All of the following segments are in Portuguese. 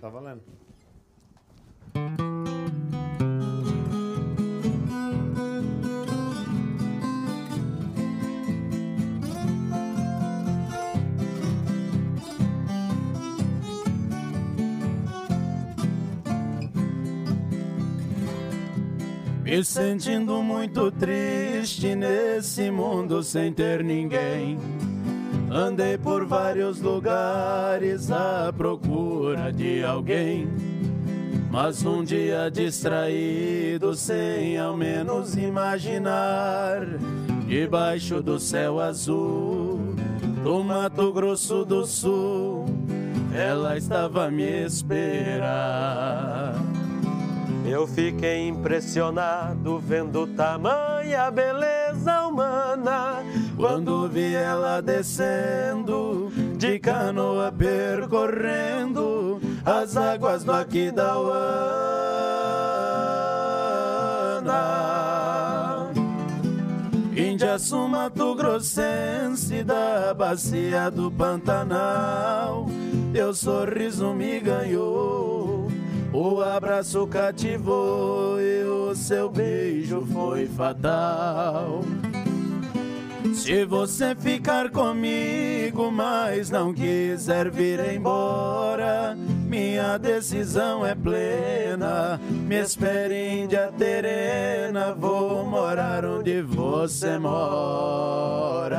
Tá valendo. Me sentindo muito triste nesse mundo sem ter ninguém. Andei por vários lugares à procura de alguém. Mas um dia distraído, sem ao menos imaginar, debaixo do céu azul do Mato Grosso do Sul, ela estava a me esperar. Eu fiquei impressionado vendo tamanha beleza humana quando vi ela descendo de canoa percorrendo as águas do Aquidauana. Indiaçu Mato Grossense da bacia do Pantanal, teu sorriso me ganhou. O abraço cativou e o seu beijo foi fatal. Se você ficar comigo, mas não quiser vir embora, minha decisão é plena. Me espere, Índia Terena, vou morar onde você mora.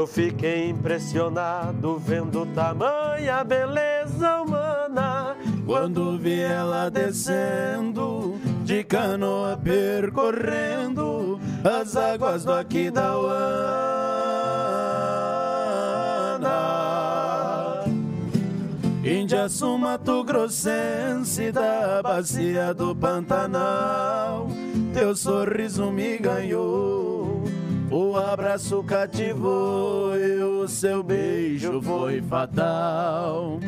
Eu fiquei impressionado vendo tamanha beleza humana Quando vi ela descendo de canoa percorrendo as águas do Aquidauana. Indiaçu Mato Grossense da bacia do Pantanal, teu sorriso me ganhou. O abraço cativou e o seu beijo foi fatal.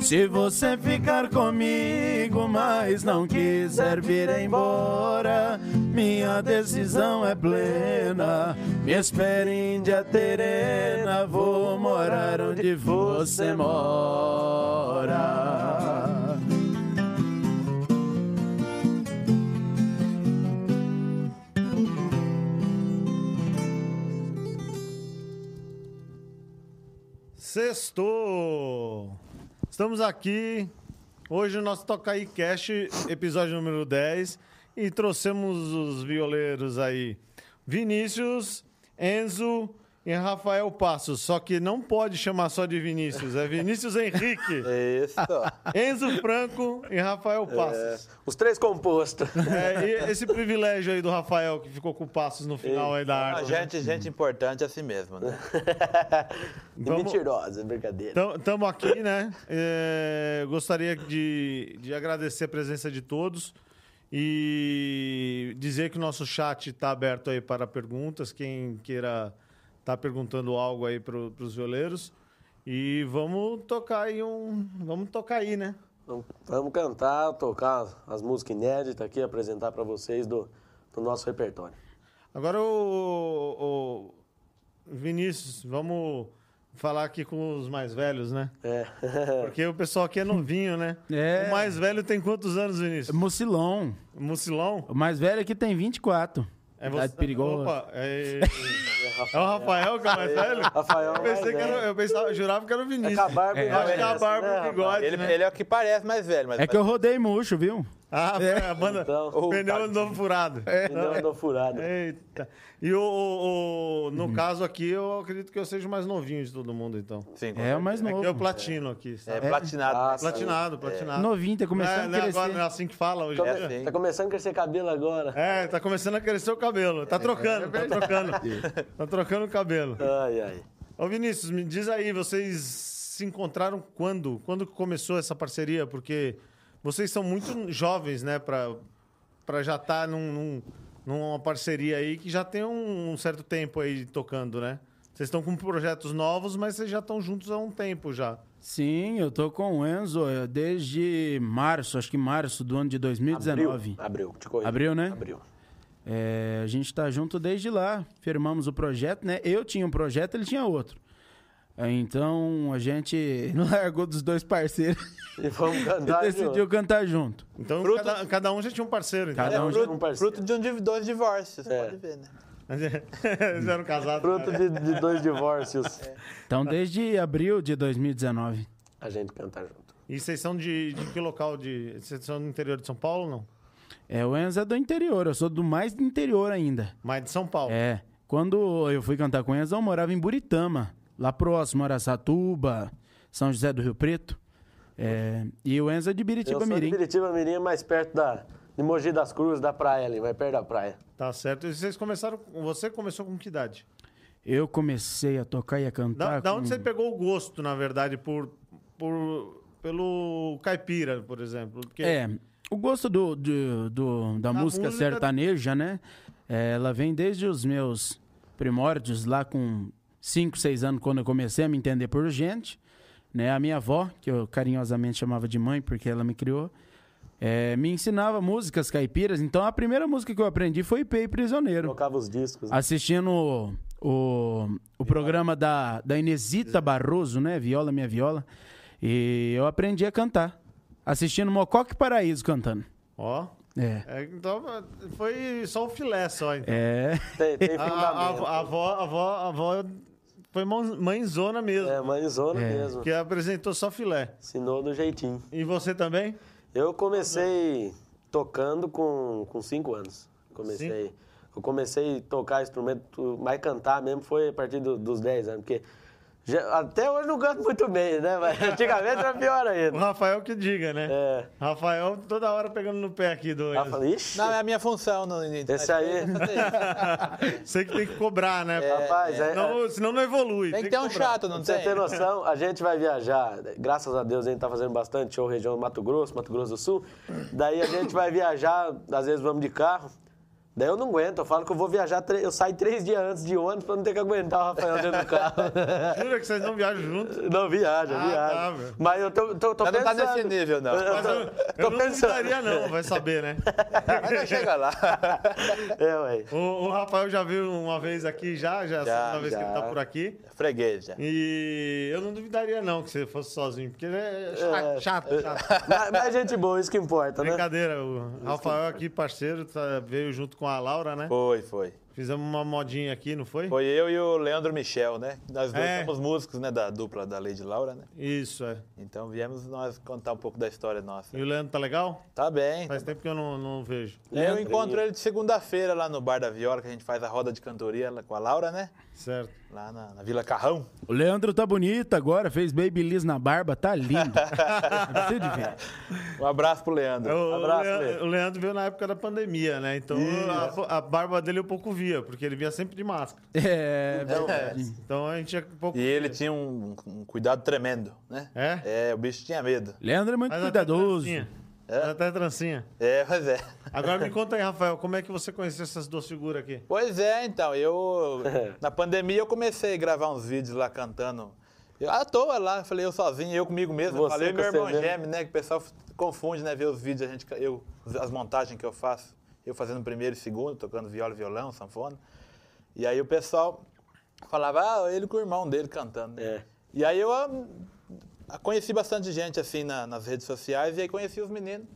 Se você ficar comigo, mas não quiser vir embora, minha decisão é plena. Me espere, Índia Terena, vou morar onde você mora. Sextou! Estamos aqui. Hoje o nosso Tocaí Cash, episódio número 10. E trouxemos os violeiros aí. Vinícius, Enzo e Rafael Passos. Só que não pode chamar só de Vinícius, é Vinícius Henrique. Isso. Enzo Franco e Rafael Passos. Os três compostos. É, esse privilégio aí do Rafael que ficou com o Passos no final aí da arte. gente, gente importante é assim mesmo, né? E Vamos- mentirosa, brincadeira. Estamos aqui, né? É, gostaria de, de agradecer a presença de todos e dizer que o nosso chat está aberto aí para perguntas. Quem queira estar perguntando algo aí para os violeiros. E vamos tocar aí um. Vamos tocar aí, né? Vamos- cantar, tocar as músicas inéditas aqui, apresentar para vocês do, do nosso repertório. Agora, o, o Vinícius, vamos falar aqui com os mais velhos, né? É. Porque o pessoal aqui é novinho, né? É. O mais velho tem quantos anos, Vinícius? Mucilon. Mucilão? O mais velho aqui tem 24. É Idade perigosa. Opa, é... é o Rafael que é o mais velho? Rafael Eu pensei que era, eu pensava, jurava que era o É Vinícius. com a barba Eu acho que é a barba né, o bigode, Ele, né? ele é o que parece mais velho, mas É que eu rodei murcho, viu? Ah, É. a banda... Então, o pneu andou furado. Não, andou furado. Eita. E o, o- o- no caso aqui, eu acredito que eu seja o mais novinho de todo mundo, então. Sim, É o mais É que novo. eu platino aqui, É sabe? platinado. Ah, Platinado, platinado. Novinho, tá é, começando a é crescer. agora, não é assim que fala hoje. Come- assim. Tá começando a crescer cabelo agora. É, tá começando a crescer o cabelo. Tá trocando, tá trocando. Tá trocando o cabelo. Ai, ai. Ô Vinícius, me diz aí, vocês se encontraram quando? Quando que começou essa parceria? Porque vocês são muito jovens, né, pra, pra já estar num, num- numa parceria aí que já tem um, um certo tempo aí tocando, né? Vocês estão com projetos novos, mas vocês já estão juntos há um tempo já. Sim, eu tô com o Enzo eh, desde março, acho que março do ano de 2019. Abril, abril, te corrijo. Abril, né? Abril. É, a gente tá junto desde lá, firmamos o projeto, né? Eu tinha um projeto, ele tinha outro. É, Então a gente largou dos dois parceiros E vamos e cantar decidiu junto. cantar junto. Então Fruto- cada, cada um já tinha um parceiro. Então. Cada É um já- fruto, um parceiro. fruto de um, dois divórcios, você É. pode ver, né? Eles eram casados. Fruto de, de dois divórcios. Então desde abril de 2019. A gente canta junto. E vocês são de, de que local? De, vocês são do interior de São Paulo ou não? É, o Enzo é do interior, eu sou do mais do interior ainda. Mais de São Paulo. É, quando eu fui cantar com o Enzo, eu morava em Buritama, lá próximo, Araçatuba, São José do Rio Preto. É, e o Enzo é de Eu Biritiba sou de Mirim. Biritiba Mirim, mais perto da, de Mogi das Cruzes, da praia ali, mais perto da praia. Tá certo. E vocês começaram. Você começou com que idade? Eu comecei a tocar e a Da, cantar. da com- onde você pegou o gosto, na verdade, por, por pelo caipira, por exemplo? Porque É, o gosto do, do- do- da A música, música- sertaneja, né? é, ela vem desde os meus primórdios, lá com 5, 6 anos, quando eu comecei a me entender por gente. Né? A minha avó, que eu carinhosamente chamava de mãe, porque ela me criou, é, me ensinava músicas caipiras. Então a primeira música que eu aprendi foi Pei Prisioneiro. Tocava os discos. né? Assistindo o, o, o programa da, da Inesita Barroso, né? Viola Minha Viola. E eu aprendi a cantar. Assistindo Mocoque Paraíso cantando. Ó. É. é, então foi só o filé só. Então. É. Tem, tem A, a, a, avó, a avó, a avó foi mãe- mãezona mesmo. É, mãezona É. mesmo. Que apresentou só filé. Ensinou do jeitinho. E você também? Eu comecei tocando com, com cinco anos. Comecei. Eu comecei a tocar instrumento, mas cantar mesmo foi a partir do- dos 10 anos, porque até hoje não canto muito bem, né? Mas antigamente era pior O ainda. Rafael que diga, né? É. Rafael toda hora pegando no pé aqui do. Falou, ixi, Não, é a minha função no internet. Esse aí- é. Você que tem que cobrar, né? rapaz, é, Senão, senão não evolui. Tem que ter um cobrar. chato, não Pra você tem? ter noção, a gente vai viajar, graças a Deus a gente tá fazendo bastante show região do Mato Grosso, Mato Grosso do Sul. Daí a gente vai viajar, às vezes vamos de carro. Daí eu não aguento, eu falo que eu vou viajar, tre- eu saio três dias antes de ônibus pra não ter que aguentar o Rafael dentro do carro. Jura que vocês não viajam juntos? Não, viaja, Ah, viaja. tá. Mas eu tô, tô, tô Mas não tá pensando. nesse nível, não. Eu, Mas eu, tô, eu tô não pensando. duvidaria, não, vai saber, né? Mas não chega lá. É, ué. O, o Rafael já viu uma vez aqui, já, já, é a Já, segunda vez que ele tá por aqui. Freguês já. E eu não duvidaria, não, que você fosse sozinho, porque ele é chato, chato, chato. Mas, mas gente boa, isso que importa, né? Brincadeira, o Rafael aqui, parceiro, tá- veio junto com a Laura, né? Foi, foi. Fizemos uma modinha aqui, não foi? Foi eu e o Leandro Michel, né? Nós dois É. somos músicos, né? Da dupla da Lady Laura, né? Isso, é. Então viemos nós contar um pouco da história nossa. E o Leandro tá legal? Tá bem. Faz tempo que eu não, não vejo. Eu Leandrinho. encontro ele de segunda-feira lá no Bar da Viola, que a gente faz a roda de cantoria com a Laura, né? Certo. Lá na, na Vila Carrão. O Leandro tá bonito agora, fez babyliss na barba, tá lindo. Gostei de ver. Um abraço pro Leandro. O, Abraço, Leandro, Leandro. o Leandro veio na época da pandemia, né? Então a, a barba dele eu pouco via, porque ele vinha sempre de máscara. É, verdade. Então a gente é pouco. E ele tinha um, um cuidado tremendo, né? É? É, o bicho tinha medo. Leandro é muito até cuidadoso. trancinha. Faz até trancinha. É, mas é. Agora me conta aí, Rafael, como é que você conheceu essas duas figuras aqui? Pois é, então, eu. Na pandemia eu comecei a gravar uns vídeos lá cantando. Eu, à toa lá, falei eu sozinho, eu comigo mesmo. Você falei com meu irmão gêmeo, né? Que o pessoal confunde, né? Ver os vídeos, a gente, eu, as montagens que eu faço. Eu fazendo primeiro e segundo, tocando viola, violão, sanfona. E aí o pessoal falava, ah, ele com o irmão dele cantando. É. E aí eu ah, conheci bastante gente assim na- nas redes sociais e aí conheci os meninos.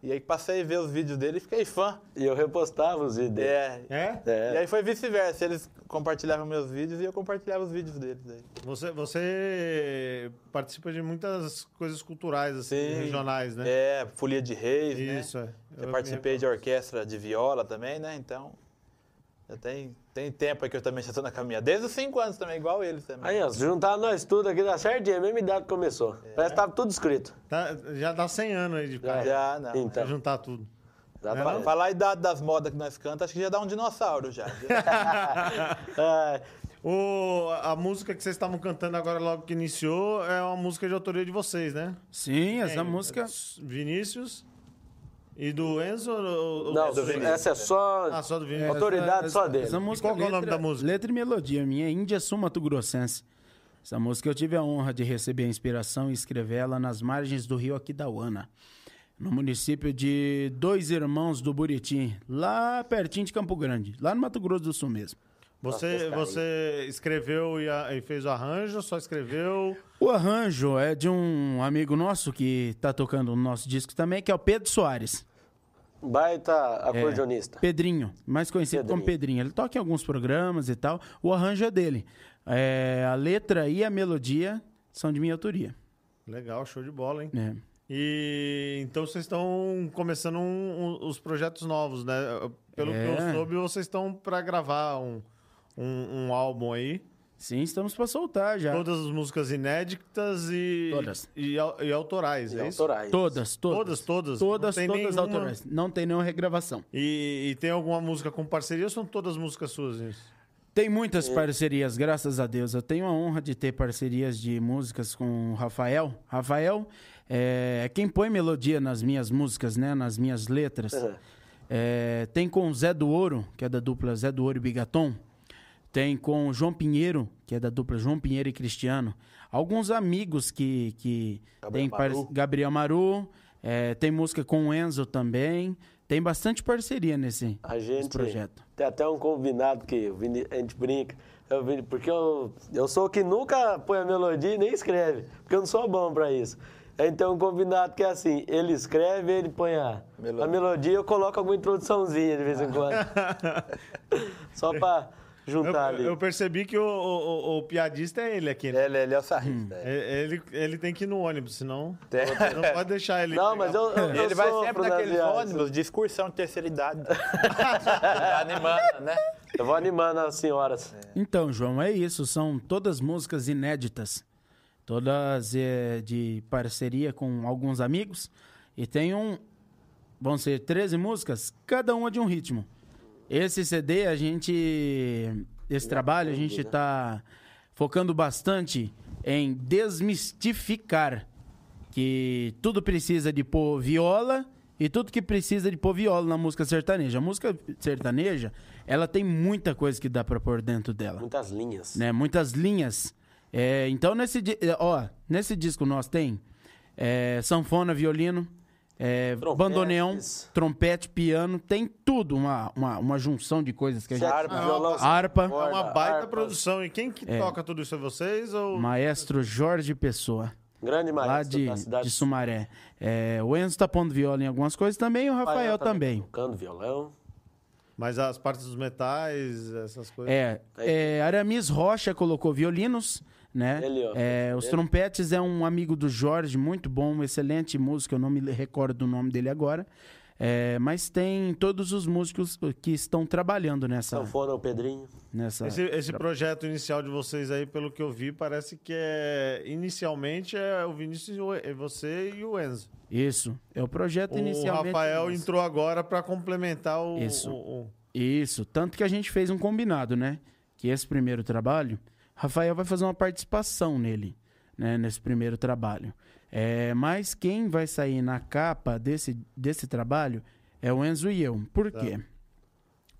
E aí passei a ver os vídeos dele e fiquei fã. E eu repostava os vídeos dele. É, É? É. e aí foi vice-versa. Eles compartilhavam meus vídeos e eu compartilhava os vídeos deles. Aí. Você, você participa de muitas coisas culturais, assim, Sim. regionais, né? É, Folia de Reis, Isso, né? é. Eu, Eu participei de orquestra de viola também, né? Então, já tem, tem tempo aí que eu também já estou na caminhada. Desde os 5 anos também, igual eles também. Aí, ó, se juntar nós tudo aqui, dá certinho, é a mesma idade que começou. Parece que tava tudo escrito. Tá- já dá 100 anos aí de cara. Já, não. Então. Juntar tudo. Dá É, pra-? Falar a idade das modas que nós cantamos, acho que já dá um dinossauro já. É, O, a música que vocês estavam cantando agora, logo que iniciou, é uma música de autoria de vocês, né? Sim, essa Quem? música. Vinícius E do Enzo? ou- ou- Não, do Vinícius? essa é só. Ah, só do Vinícius. Autoridade só dele. Essa música, qual é o nome da música? Letra e melodia minha, é Índia Sul Mato Grossense. Essa música eu tive a honra de receber a inspiração e escrever ela nas margens do rio Aquidauana, no município de Dois Irmãos do Buriti, lá pertinho de Campo Grande, lá no Mato Grosso do Sul mesmo. Você, você escreveu e, a- e fez o arranjo, só escreveu. O arranjo é de um amigo nosso que tá tocando no nosso disco também, que é o Pedro Soares. Baita É, acordeonista. Pedrinho, mais conhecido como Pedrinho. Ele toca em alguns programas e tal. O arranjo é dele. É, a letra e a melodia são de minha autoria. Legal, show de bola, hein? né? E então vocês estão começando um- um- os projetos novos, né? Pelo que eu É. soube, vocês estão para gravar um, um, um álbum aí. Sim, estamos para soltar já. Todas as músicas inéditas e, Todas. e, e autorais, E é isso? autorais. Todas, todas. Todas, todas? Todas, Não tem todas nenhuma- autorais. Não tem nenhuma regravação. E, e tem alguma música com parceria ou são todas músicas suas? Isso? Tem muitas parcerias, graças a Deus. Eu tenho a honra de ter parcerias de músicas com o Rafael. Rafael é quem põe melodia nas minhas músicas, né? Nas minhas letras. Uhum. É, tem com o Zé do Ouro, que é da dupla Zé do Ouro e Bigaton. Tem com o João Pinheiro, que é da dupla João Pinheiro e Cristiano. Alguns amigos que, que Gabriel tem Maru. Gabriel Maru. é, tem música com o Enzo também. Tem bastante parceria nesse, A nesse gente projeto. tem até um combinado que Vini- a gente brinca. Eu, porque eu, eu sou o que nunca põe a melodia e nem escreve, porque eu não sou bom pra isso. Gente tem um combinado que é assim, ele escreve, ele põe a Melodia. a melodia, eu coloco alguma introduçãozinha de vez em quando. Só pra Eu, juntar ali. eu percebi que o, o- o- o piadista é ele aqui, né? Ele, ele é o sarrista. é. É- Ele, ele tem que ir no ônibus, senão Tem. não pode deixar ele. Não, mas eu, eu, eu Ele vai sempre naqueles ônibus de excursão de terceira idade. Tá animando, né? Eu vou animando as senhoras. Então, João, é isso. São todas músicas inéditas. Todas é, de parceria com alguns amigos. E tem um. Vão ser 13 músicas, cada uma de um ritmo. Esse CD, a gente. Esse trabalho, a gente está focando bastante em desmistificar que tudo precisa de pôr viola e tudo que precisa de pôr viola na música sertaneja. A música sertaneja, ela tem muita coisa que dá pra pôr dentro dela, Muitas linhas. né? Muitas linhas. É, então nesse, ó, nesse disco nós tem é, sanfona, violino, é, bandoneão, trompete, piano, tem tudo, uma, uma, uma junção de coisas que a gente... Harpa, Ah, violão, Harpa. É uma baita harpa. produção. E quem que toca tudo isso é vocês? Ou... Maestro Jorge Pessoa. Grande lá maestro de, da cidade. de Sumaré. É, o Enzo tá pondo viola em algumas coisas também e o Rafael também. Tocando violão. Mas as partes dos metais, essas coisas. É, é, Aramis Rocha colocou violinos, né? Ele, ó, É, os ele. trompetes é um amigo do Jorge, muito bom, excelente músico, eu não me recordo do nome dele agora. É, mas tem todos os músicos que estão trabalhando nessa. Sanfona, o Pedrinho. nessa Esse, esse projeto inicial de vocês aí, pelo que eu vi, parece que é. Inicialmente é o Vinícius, o- você e o Enzo. Isso. É o projeto O inicialmente. Rafael nosso. entrou agora para complementar o. Isso. o- o- Isso, tanto que a gente fez um combinado, né? Que esse primeiro trabalho, Rafael vai fazer uma participação nele, né? Nesse primeiro trabalho. É, mas quem vai sair na capa desse, desse trabalho é o Enzo e eu. Por quê?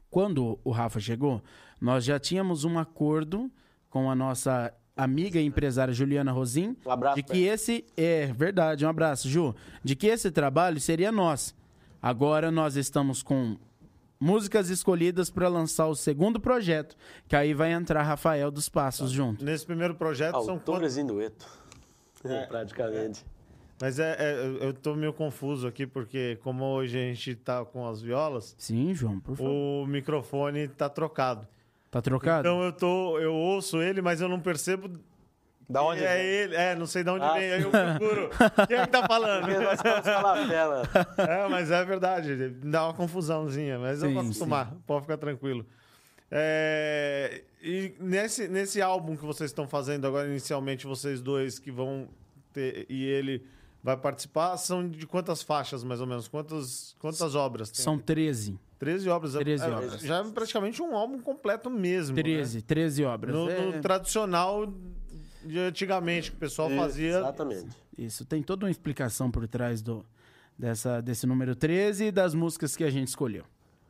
Quando o Rafa chegou, nós já tínhamos um acordo com a nossa amiga e empresária Juliana Rosim Um abraço de que esse é verdade, um abraço, Ju, de que esse trabalho seria nosso. Agora nós estamos com músicas escolhidas para lançar o segundo projeto, que aí vai entrar Rafael dos Passos junto. Nesse primeiro projeto são quantos. Autores em dueto. Praticamente. Mas é, é- eu- eu tô meio confuso aqui, porque como hoje a gente tá com as violas, Sim, João, por favor. o microfone tá trocado. Tá trocado? Então eu tô. Eu ouço ele, mas eu não percebo. Da onde é ele. É, não sei de onde Ah, vem. Aí eu procuro. Quem é que tá falando? Lapela. É, mas é verdade. Dá uma confusãozinha, mas eu Sim, vou acostumar. Pode ficar tranquilo. É, e nesse, nesse álbum que vocês estão fazendo agora, inicialmente, vocês dois que vão ter. E ele vai participar, são de quantas faixas, mais ou menos? Quantas, quantas obras? Tem? São 13. 13 obras. É- 13 é, obras. Já é praticamente um álbum completo mesmo. né? 13, 13 obras. No, É, no tradicional de antigamente, que o pessoal fazia. Exatamente. Isso, tem toda uma explicação por trás do, dessa, desse número 13 e das músicas que a gente escolheu.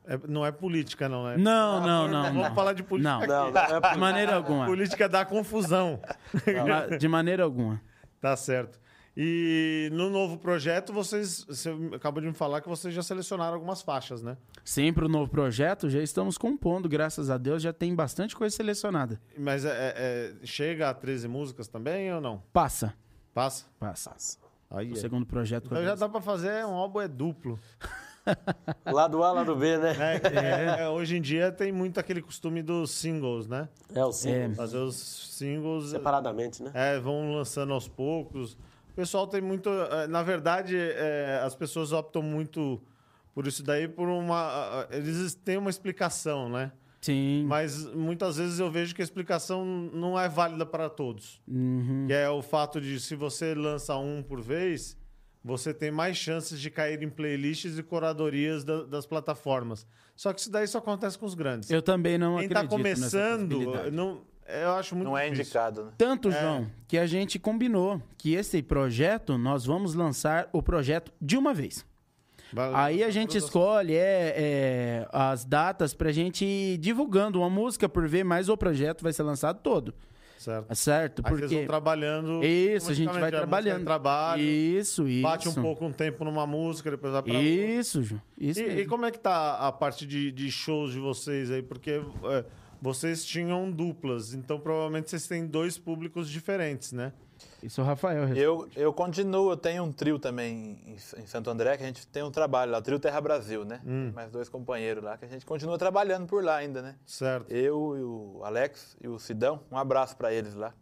É- não é política, não, né? Não, não, não. Vamos não. falar de política Não. aqui. Não, não é De maneira alguma. Política dá confusão. De maneira alguma. Tá certo. E no novo projeto, vocês. Você acabou de me falar que vocês já selecionaram algumas faixas, né? Sim, para o novo projeto, já estamos compondo, graças a Deus, já tem bastante coisa selecionada. Mas é- é- é- chega a 13 músicas também ou não? Passa. Passa? Passa. Aí O é. segundo projeto. Então já dá pra fazer um álbum é duplo. Lado A, lado B, né? É, é, hoje em dia tem muito aquele costume dos singles, né? É o sim. É. Fazer os singles. Separadamente, né? É, vão lançando aos poucos. O pessoal tem muito. eh, Na verdade, eh, as pessoas optam muito por isso daí, por uma. Eles têm uma explicação, né? Sim. Mas muitas vezes eu vejo que a explicação não é válida para todos. Uhum. Que é o fato de se você lança um por vez, você tem mais chances de cair em playlists e curadorias da- das plataformas. Só que isso daí só acontece com os grandes. Eu também não Quem está acredito nessa começando, possibilidade. não, eu acho muito Não é difícil. indicado, né? Tanto, João, que a gente combinou que esse projeto, nós vamos lançar o projeto de uma vez. Vai- Aí a gente escolhe é, é, as datas pra gente ir divulgando uma música por ver, mas o projeto vai ser lançado todo. Certo. Certo? Aí vocês vão Porque. trabalhando. Isso, a gente vai trabalhando. Trabalho, Isso, isso. bate um pouco um tempo numa música, depois vai pra. Isso, João. Isso E, e como é que tá a parte de, de shows de vocês aí? Porque é, vocês tinham duplas, então provavelmente vocês têm dois públicos diferentes, né? Isso o Rafael. responde. Eu, eu continuo, eu tenho um trio também em, em Santo André, que a gente tem um trabalho lá, Trio Terra Brasil, né? Mais dois companheiros lá, que a gente continua trabalhando por lá ainda, né? Certo. Eu e o Alex e o Sidão, um abraço pra eles lá.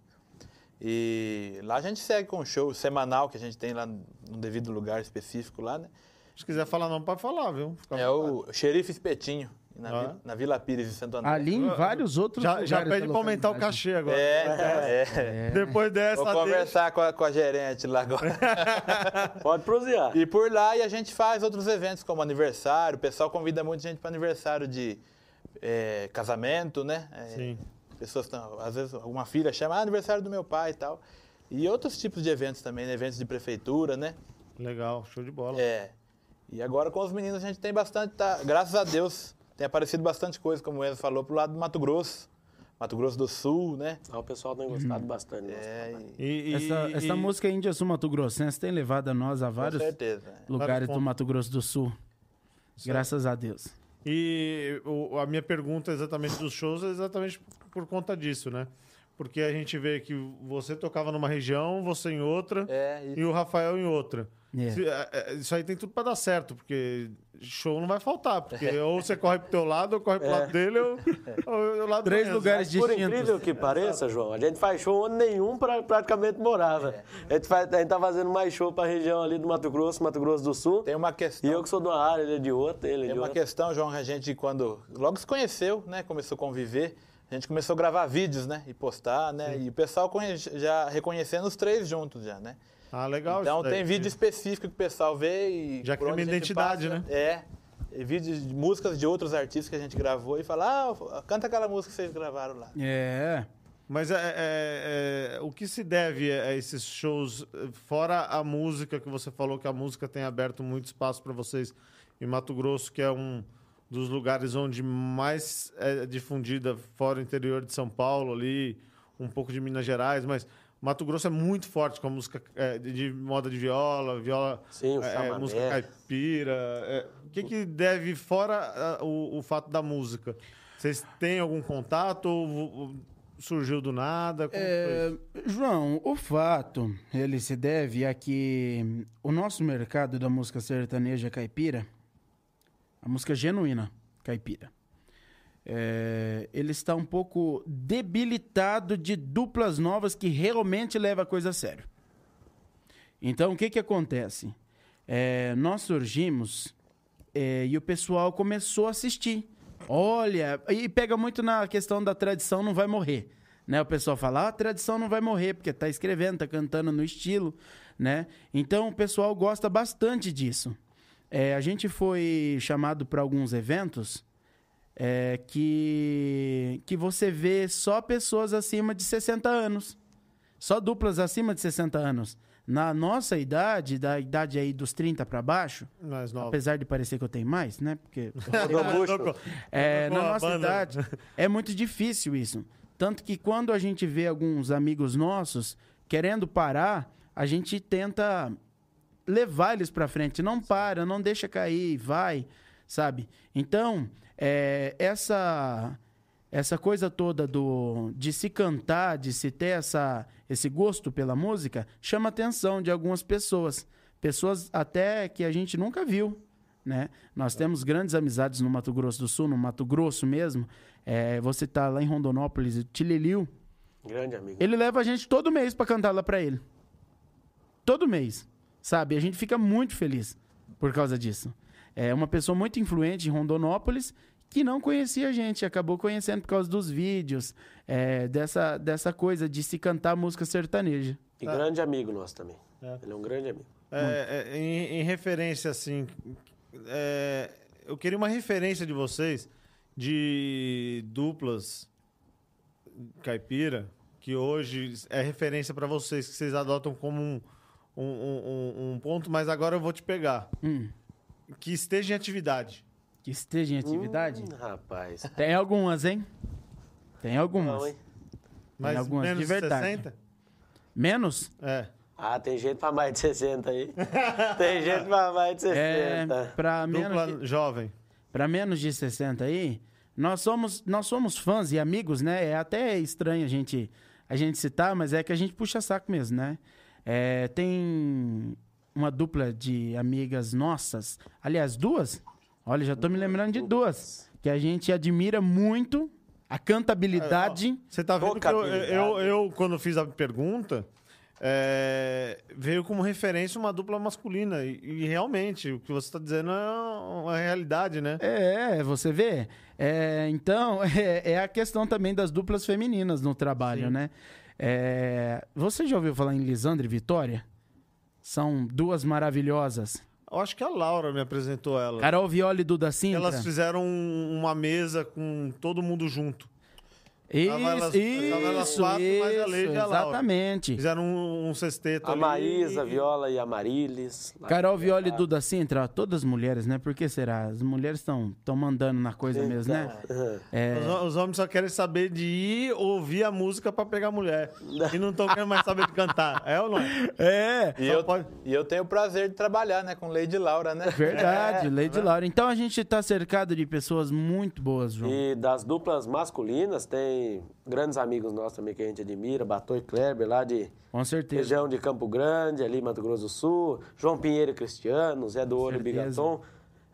E lá a gente segue com o show semanal que a gente tem lá num devido lugar específico lá, né? Se quiser falar não, pode falar, viu? Fica É o Xerife Espetinho, na, Ah. Vila, na Vila Pires de Santo André. Ali em vários outros Já, lugares. já pede pra aumentar o localidade. cachê agora. É, é. Depois dessa, Vou conversar com a, com a gerente lá agora. Pode prosear. E por lá e a gente faz outros eventos como aniversário. O pessoal convida muita gente para aniversário de é, casamento, né? É, Sim. Pessoas tão, às vezes alguma filha chama ah, aniversário do meu pai e tal. E outros tipos de eventos também, né? eventos de prefeitura, né? Legal, show de bola. É. E agora com os meninos a gente tem bastante, tá, graças a Deus, tem aparecido bastante coisa, como o Enzo falou, pro lado do Mato Grosso. Mato Grosso do Sul, né? Ah, O pessoal tem gostado bastante. né? É, e- E, e- Essa, essa e- música Índia Sul Mato Grossense tem levado a nós a com vários certeza. né? lugares do. Mato Grosso do Sul. Graças a Deus. E o- a minha pergunta exatamente dos shows é exatamente por conta disso, né? Porque a gente vê que você tocava numa região, você em outra, É, e e o Rafael em outra. É. É, é, Isso aí tem tudo pra dar certo, porque show não vai faltar. Porque ou você corre pro teu lado, ou corre pro lado dele, ou, ou lado do Três lugares Por distintos. incrível que pareça, João, a gente faz show onde nenhum pra, praticamente morava. A, gente faz, a gente tá fazendo mais show pra região ali do Mato Grosso, Mato Grosso do Sul. tem uma E questão. eu que sou de uma área, ele é de outra, ele é Tem de uma outra. questão, João, que a gente quando logo se conheceu, né, começou a conviver, a gente começou a gravar vídeos, né, e postar, né, e o pessoal já reconhecendo os três juntos já, né. Ah, legal. Então isso daí. tem vídeo específico que o pessoal vê e Já cria uma identidade, passa, né? É. E vídeos de músicas de outros artistas que a gente gravou e fala: "Ah, canta aquela música que vocês gravaram lá". É. Mas é, é- é- o que se deve a esses shows, fora a música que você falou que a música tem aberto muito espaço para vocês em Mato Grosso, que é um dos lugares onde mais é difundida fora o interior de São Paulo ali, um pouco de Minas Gerais, mas Mato Grosso é muito forte com a música eh, de, de moda de viola, viola, Sim, o chamamé. música caipira. eh, o que, que deve fora ah, o, o fato da música? Vocês têm algum contato ou surgiu do nada? É? João, o fato, ele se deve a que o nosso mercado da música sertaneja caipira, a música genuína caipira, é, ele está um pouco debilitado de duplas novas que realmente levam a coisa a sério. Então, o que que acontece? É, nós surgimos é, e o pessoal começou a assistir. Olha, e pega muito na questão da tradição não vai morrer. Né? O pessoal fala, ah, a tradição não vai morrer, porque tá escrevendo, tá cantando no estilo, né? Então o pessoal gosta bastante disso. É, a gente foi chamado para alguns eventos é, que, que você vê só pessoas acima de 60 anos. Só duplas acima de 60 anos Na nossa idade, da idade aí dos 30 para baixo, apesar de parecer que eu tenho mais, né? Porque é, na nossa idade é muito difícil isso. Tanto que quando a gente vê alguns amigos nossos querendo parar, a gente tenta levar eles pra frente. Não para, não deixa cair, vai, sabe? Então, é, essa essa coisa toda do de se cantar, de se ter essa, esse gosto pela música, chama a atenção de algumas pessoas. Pessoas até que a gente nunca viu, né? Nós temos grandes amizades no Mato Grosso do Sul, no Mato Grosso mesmo. É, você tá lá em Rondonópolis, o Tililiu, Grande amigo. ele leva a gente todo mês pra cantar lá pra ele. Todo mês, sabe? A gente fica muito feliz por causa disso. É uma pessoa muito influente em Rondonópolis que não conhecia a gente, acabou conhecendo por causa dos vídeos, é, dessa, dessa coisa de se cantar música sertaneja. E grande amigo nosso também. É. Ele é um grande amigo. É, é, em, em referência, assim, é, eu queria uma referência de vocês de duplas caipira, que hoje é referência para vocês, que vocês adotam como um, um, um- um ponto, mas agora eu vou te pegar. Hum, Que esteja em atividade. que esteja em atividade. Hum, rapaz. Tem algumas, hein? Tem algumas. Não, hein? Mas algumas menos de verdade. 60? Menos? É. Ah, tem gente pra mais de 60 aí. tem gente pra mais de É, 60. pra menos, Dupla de, jovem. pra menos de 60 aí, nós somos, nós somos fãs e amigos, né? É até estranho a gente, a gente citar, mas é que a gente puxa saco mesmo, né? É, tem uma dupla de amigas nossas, aliás, duas. Olha, já tô me lembrando de duas. Que a gente admira muito a cantabilidade. Você tá vendo que eu, eu, eu, quando fiz a pergunta, é, veio como referência uma dupla masculina. E, e realmente, o que você está dizendo é uma realidade, né? É, você vê. É, então, é, é a questão também das duplas femininas no trabalho, Sim. né? É, você já ouviu falar em Lisandra e Vitória? São duas maravilhosas. Eu acho que a Laura me apresentou ela. Carol Violi e Duda Sintra. Elas fizeram um- uma mesa com todo mundo junto. Isso, elas- isso, quatro, mais a Leide isso, exatamente. Fizeram um, um sexteto A ali. Maísa, a Viola e a Marilis. Carol Violi e Duda Sintra, ó, todas mulheres, né? Por que será? As mulheres estão mandando na coisa mesmo, né? É, Os, os homens só querem saber de ir ouvir a música pra pegar mulher. E não estão querendo mais saber de cantar. É ou não é? é, E eu, pode- e eu tenho o prazer de trabalhar, né, com Lady Laura, né? verdade, Lady Laura. Então a gente tá cercado de pessoas muito boas, João. E das duplas masculinas, tem grandes amigos nossos também que a gente admira, Batô e Kleber, lá de Com certeza. região de Campo Grande, ali Mato Grosso do Sul, João Pinheiro e Cristiano, Zé do e certeza. Bigaton.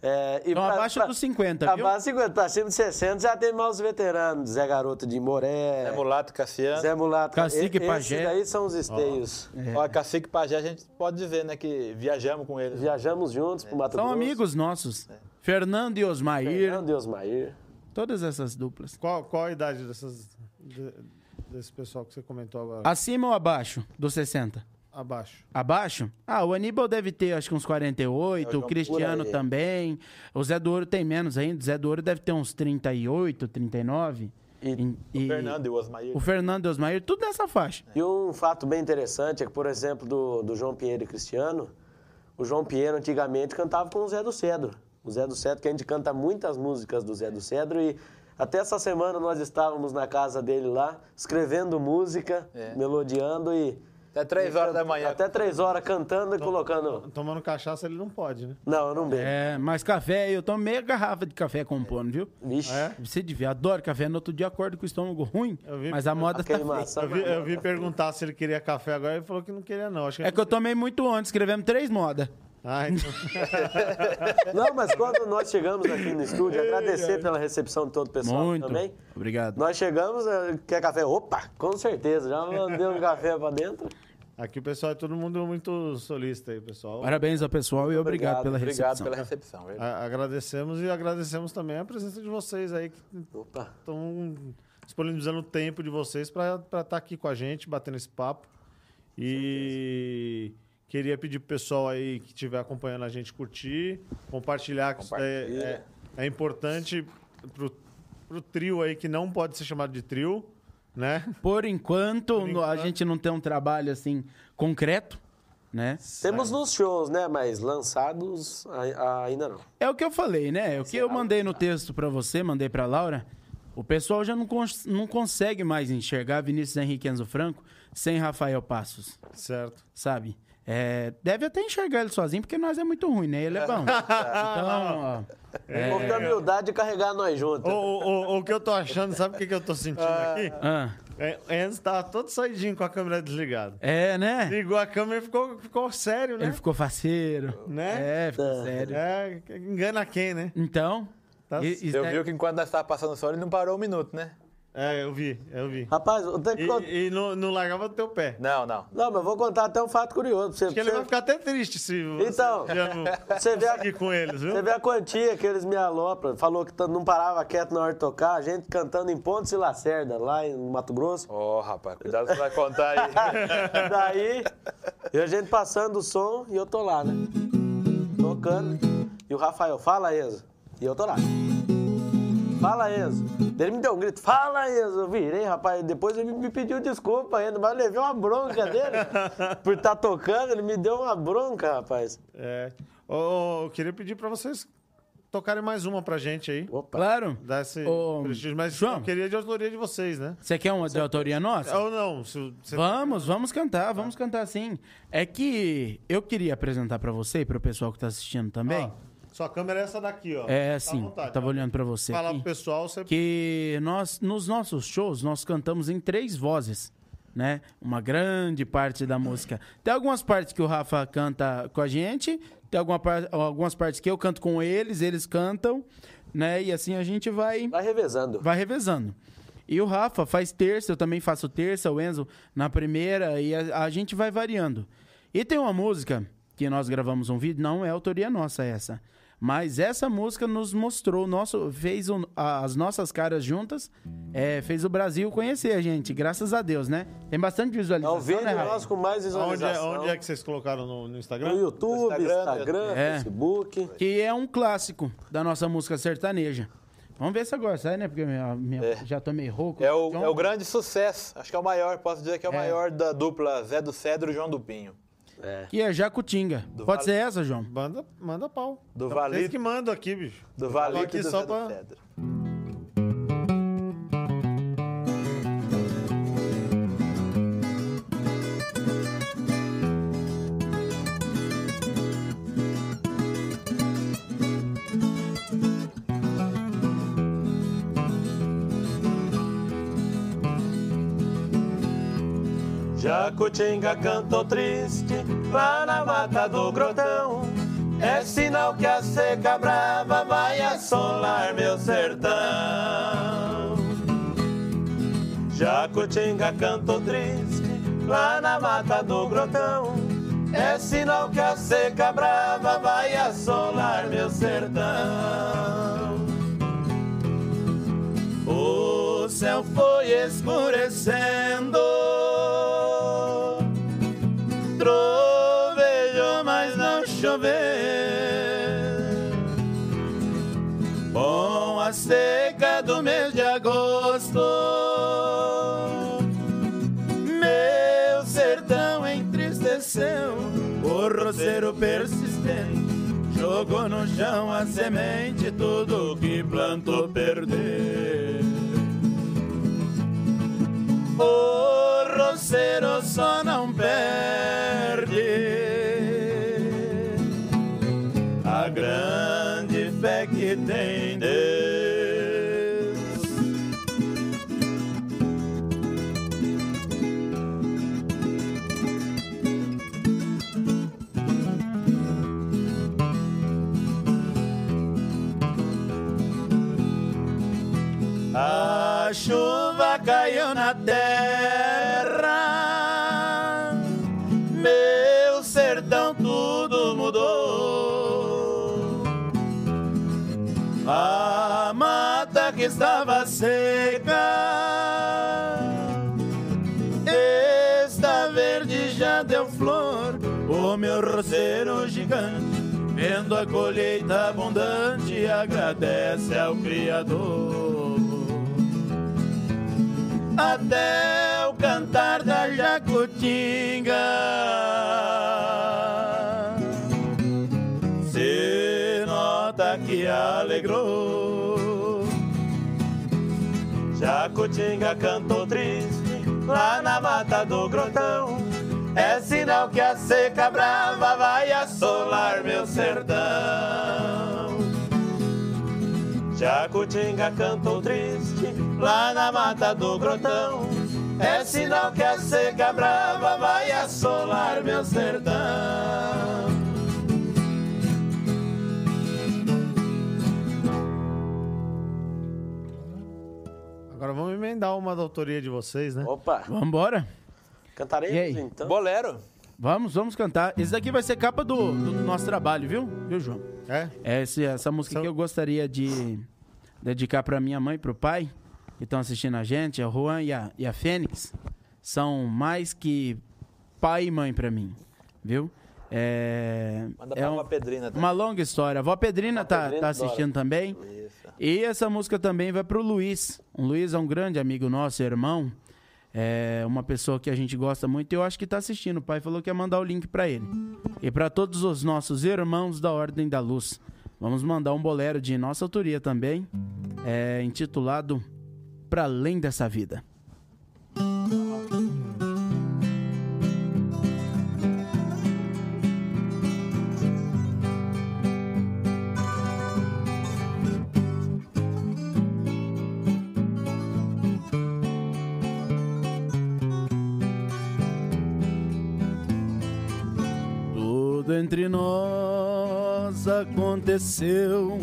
É, Então, pra- abaixo pra- dos 50, viu? Abaixo dos 50, tá acima de 60, já tem mais os veteranos, Zé Garoto de Moré, É Mulato Cassiano. Zé Mulato. Cacique E- Pajé. Esses daí são os esteios. É. Ó, Cacique Pajé, a gente pode dizer, né, que viajamos com eles. Viajamos juntos pro Mato São Grosso. amigos nossos. Fernando e Osmair, Fernando e Osmair. Todas essas duplas. Qual, qual a idade dessas, de- desse pessoal que você comentou agora? Acima ou abaixo dos 60? Abaixo. Abaixo? Ah, o Aníbal deve ter acho que uns 48, o João, Cristiano também. O Zé do Ouro tem menos ainda. O Zé do Ouro deve ter uns 38, 39. E- E- O Fernando e o Osmair. O Fernando e Osmair, tudo nessa faixa. E um fato bem interessante é que, por exemplo, do, do João Pinheiro e Cristiano, o João Pinheiro antigamente cantava com o Zé do Cedro. O Zé do Cedro, que a gente canta muitas músicas do Zé do Cedro e até essa semana nós estávamos na casa dele lá, escrevendo música, É. melodiando e... Até três horas da manhã. Até três horas cantando e colocando... Tomando cachaça ele não pode, né? Não, eu não bebo. É, mas café, eu tomo meia garrafa de café compondo, viu? Vixe. É? Você devia, adoro café. No outro dia acordo com o estômago ruim, Eu vi- mas a moda tá feia. maçã. Eu vi, eu vi perguntar se ele queria café agora, ele falou que não queria não. Acho que É que eu tomei muito ontem, escrevemos três modas. Ah, então... Não, mas quando nós chegamos aqui no estúdio, agradecer pela recepção de todo o pessoal Muito. também. Obrigado. Nós chegamos, eh, quer café? Opa, com certeza, já mandei um café pra dentro. Aqui o pessoal é todo mundo muito solista aí, pessoal. Parabéns ao pessoal e obrigado, Obrigado, pela Obrigado recepção. pela recepção. A- agradecemos e agradecemos também a presença de vocês aí que Opa. estão disponibilizando o tempo de vocês para estar aqui com a gente, batendo esse papo. E queria pedir pro pessoal aí que estiver acompanhando a gente curtir, compartilhar, que isso é, é, é importante pro, pro trio aí que não pode ser chamado de trio, né? Por enquanto, Por enquanto. a gente não tem um trabalho assim concreto, né? Temos nos shows, né? Mas lançados ainda não. É o que eu falei, né? O que eu mandei no texto pra você, mandei pra Laura. O pessoal já não, cons- não consegue mais enxergar Vinícius Henrique Enzo Franco sem Rafael Passos, Certo. sabe? É, deve até enxergar ele sozinho, porque nós é muito ruim, né? Ele é bom. Então, ó, É. Ter a humildade de carregar nós juntos. O, o, o- o que eu tô achando, sabe o que, que eu tô sentindo aqui? ah, É, o Enzo tava todo saidinho com a câmera desligada. é, né? Ligou a câmera e ficou, ficou sério, né? Ele ficou faceiro. Né? É, ficou sério. É, engana quem, né? Então, Tá- e- e- Eu vi que enquanto nós estávamos passando o som, ele não parou um minuto, né? É, eu vi, eu vi. Rapaz, eu tenho que contar. E, e não, não largava do teu pé. Não, não. Não, mas eu vou contar até um fato curioso pra você. Acho que ele Você- vai ficar até triste se você Então, você vê a- conseguir com eles, viu? Você vê a quantia que eles me alopram. Falou que não parava quieto na hora de tocar. A gente cantando em Pontes e Lacerda, lá em Mato Grosso. Ô, rapaz, cuidado que você vai contar aí. Daí, e a gente passando o som e eu tô lá, né? Tocando. E o Rafael, fala, Enzo. E eu tô lá. Fala, Enzo. Ele me deu um grito, fala, Enzo. Eu virei, rapaz. Depois ele me pediu desculpa ainda, mas eu levei uma bronca dele. Por estar tocando, ele me deu uma bronca, rapaz. É. Ô, eu queria pedir pra vocês tocarem mais uma pra gente aí. Opa. claro. Dar esse Ô, prestígio. Mas João. eu queria de autoria de vocês, né? Você quer uma de autoria nossa? Ou não? Se, se- Vamos, vamos cantar, vamos cantar sim. É que eu queria apresentar pra você e pro pessoal que tá assistindo também. Sua câmera é essa daqui, ó. é Tá assim, vontade, eu tava tá? olhando pra você Falar aqui, pro pessoal, você... que nós nos nossos shows nós cantamos em três vozes, né? Uma grande parte da música. Tem algumas partes que o Rafa canta com a gente, tem alguma par- algumas partes que eu canto com eles, eles cantam, né? E assim a gente vai Vai revezando. vai revezando. E o Rafa faz terça, eu também faço terça, o Enzo na primeira, e a, a gente vai variando. E tem uma música que nós gravamos um vídeo, não é autoria nossa essa. Mas essa música nos mostrou, nosso, fez a- as nossas caras juntas, é, fez o Brasil conhecer a gente, graças a Deus, né? Tem bastante É visualização, o vídeo né, nosso com mais Onde é, visualização. onde é que vocês colocaram no, no Instagram? No YouTube, Instagram, Instagram, É. Facebook. Que é um clássico da nossa música sertaneja. Vamos ver se agora sai, né? Porque minha, minha- já tô meio rouco. É o, Então, é o grande sucesso. Acho que é o maior, posso dizer que é o É. maior da dupla Zé do Cedro e João do Pinho. É. Que é Jacutinga. Pode Vale- ser essa, João? Manda, manda pau. Do Então, Valito. Que mandam aqui, bicho. Do Valito aqui do só pra... do Cedro. Jacutinga cantou triste lá na mata do grotão. É sinal que a seca brava vai assolar meu sertão. Jacutinga cantou triste lá na mata do grotão. É sinal que a seca brava vai assolar meu sertão. O céu foi escurecendo, trovejou, mas não choveu. Com a seca do mês de agosto, meu sertão entristeceu. O roceiro persistente jogou no chão a semente, tudo que plantou perdeu. O roceiro só não perde a grande fé caiu na terra, meu sertão tudo mudou. A mata que estava seca está verde já deu flor. O meu roceiro gigante, vendo a colheita abundante, agradece ao Criador até o cantar da jacutinga. Se nota que alegrou. Jacutinga cantou triste lá na mata do grotão. É sinal que a seca brava vai assolar meu sertão. Jacutinga cantou triste lá na mata do grotão. É sinal que a seca brava vai assolar meu sertão. Agora vamos emendar uma da autoria de vocês, né? Opa, Vambora. E aí? cantaremos então. Bolero. Vamos, vamos cantar. Esse daqui vai ser capa do, do nosso trabalho, viu? Viu, João? É? Essa, essa música São- que eu gostaria de dedicar pra minha mãe e pro pai, que estão assistindo a gente, a Juan e a, e a Fênix, são mais que pai e mãe pra mim, viu? É, Manda é pra um- uma pedrina. Tá? uma longa história. A vó Pedrina tá, Pedrina tá adora. assistindo também. Isso. E essa música também vai pro Luiz. O Luiz é um grande amigo nosso, irmão. É uma pessoa que a gente gosta muito e eu acho que tá assistindo. O pai falou que ia mandar o link pra ele. E pra todos os nossos irmãos da Ordem da Luz. Vamos mandar um bolero de nossa autoria também, é, intitulado Pra Além dessa Vida. Tudo entre nós aconteceu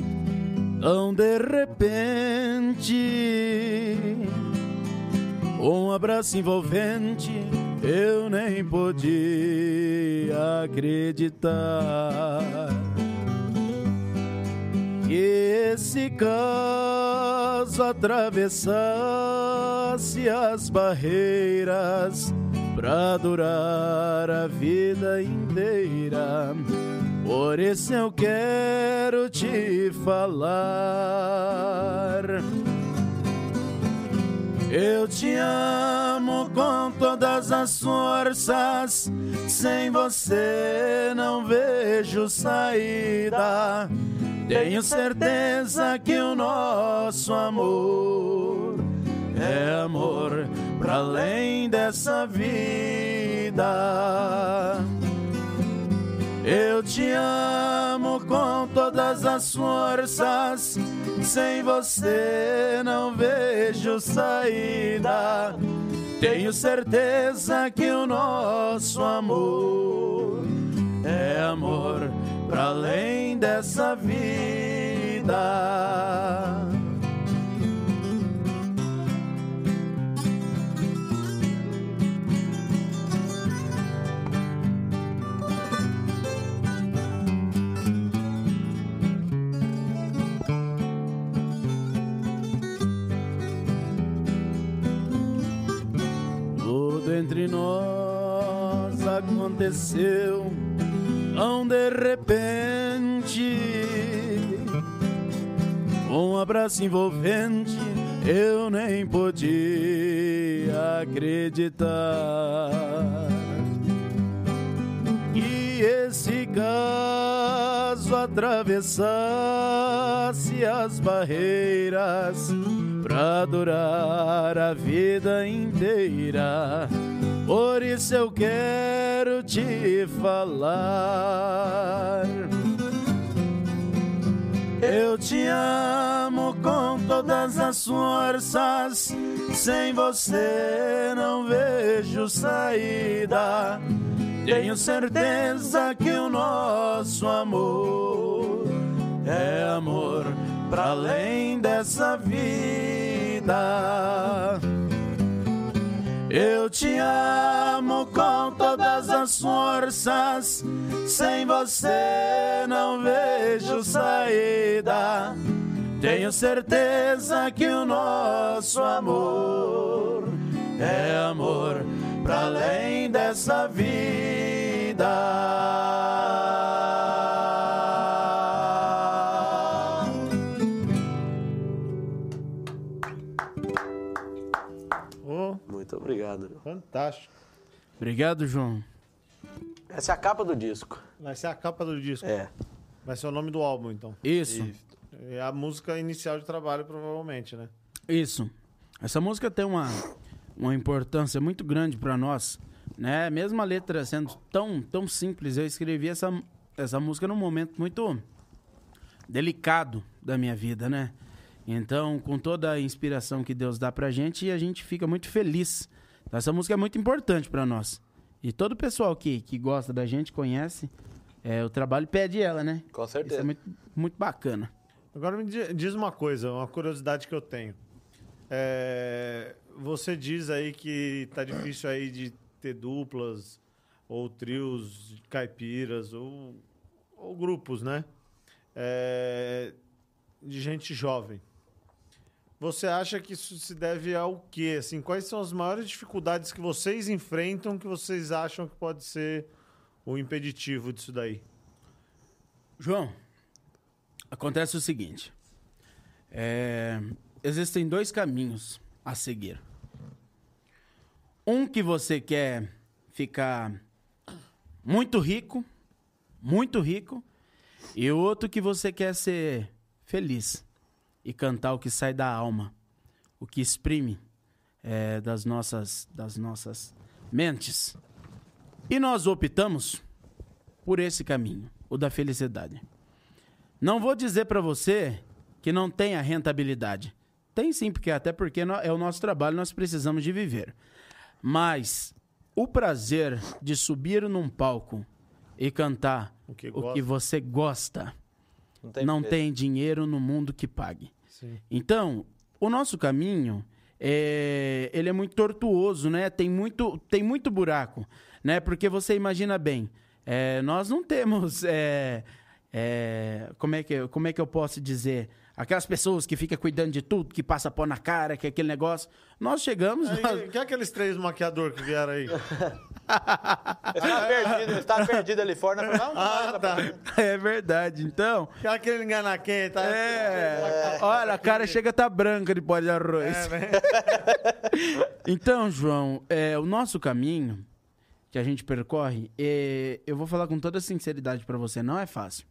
tão de repente. Um abraço envolvente, eu nem podia acreditar. Que esse caso atravessasse as barreiras pra durar a vida inteira. Por isso eu quero te falar. Eu te amo com todas as forças. Sem você não vejo saída. Tenho certeza que o nosso amor é amor para além dessa vida. Eu te amo com todas as forças. Sem você não vejo saída. Tenho certeza que o nosso amor é amor para além dessa vida. Tudo entre nós aconteceu tão de repente. Um abraço envolvente, eu nem podia acreditar. Que esse caso atravessasse as barreiras pra durar a vida inteira. Por isso eu quero te falar. Eu te amo com todas as forças. Sem você não vejo saída. Tenho certeza que o nosso amor é amor para além dessa vida. Eu te amo com todas as forças. Sem você não vejo saída. Tenho certeza que o nosso amor é amor para além dessa vida. Obrigado. fantástico. Obrigado, João. Essa é a capa do disco. Vai ser a capa do disco. É. Vai ser o nome do álbum, então. Isso, É a música inicial de trabalho, provavelmente, né? isso. Essa música tem uma, uma importância muito grande para nós, né? Mesmo a letra sendo tão, tão simples, eu escrevi essa, essa música num momento muito delicado da minha vida, né? Então, com toda a inspiração que Deus dá pra gente, a gente fica muito feliz. Então, essa música é muito importante para nós. E todo o pessoal que, que gosta da gente, conhece, é, o trabalho pede ela, né? Com Isso certeza. é muito, muito bacana. Agora me di- diz uma coisa, uma curiosidade que eu tenho. É, você diz aí que tá difícil aí de ter duplas ou trios de caipiras ou, ou grupos, né? É, de gente jovem. Você acha que isso se deve ao quê? Assim, quais são as maiores dificuldades que vocês enfrentam que vocês acham que pode ser o impeditivo disso daí? João, acontece o seguinte: é, existem dois caminhos a seguir. Um que você quer ficar muito rico, muito rico, e outro que você quer ser feliz e cantar o que sai da alma, o que exprime é, das nossas das nossas mentes. E nós optamos por esse caminho, o da felicidade. Não vou dizer para você que não tenha rentabilidade. Tem sim, porque até porque é o nosso trabalho, nós precisamos de viver. Mas o prazer de subir num palco e cantar O que o que você gosta, Não tem, não tem dinheiro no mundo que pague. Sim. Então, o nosso caminho é, ele é muito tortuoso, né? Tem muito, tem muito buraco, né? Porque você imagina bem, é, nós não temos, é, é, como é que, como é que eu posso dizer, aquelas pessoas que ficam cuidando de tudo, que passa pó na cara, que é aquele negócio. Nós chegamos, nós- Aí, que é aqueles três maquiadores que vieram aí? Ele estava perdido, ele estava perdido ali fora. Né? Não, não, Ah, não, tá. é verdade. Então, Que é aquele engana quem, tá? É, olha, a cara chega a tá branca de pó de arroz. É, né? Então, João, é, o nosso caminho que a gente percorre, é, eu vou falar com toda sinceridade pra você, não é fácil.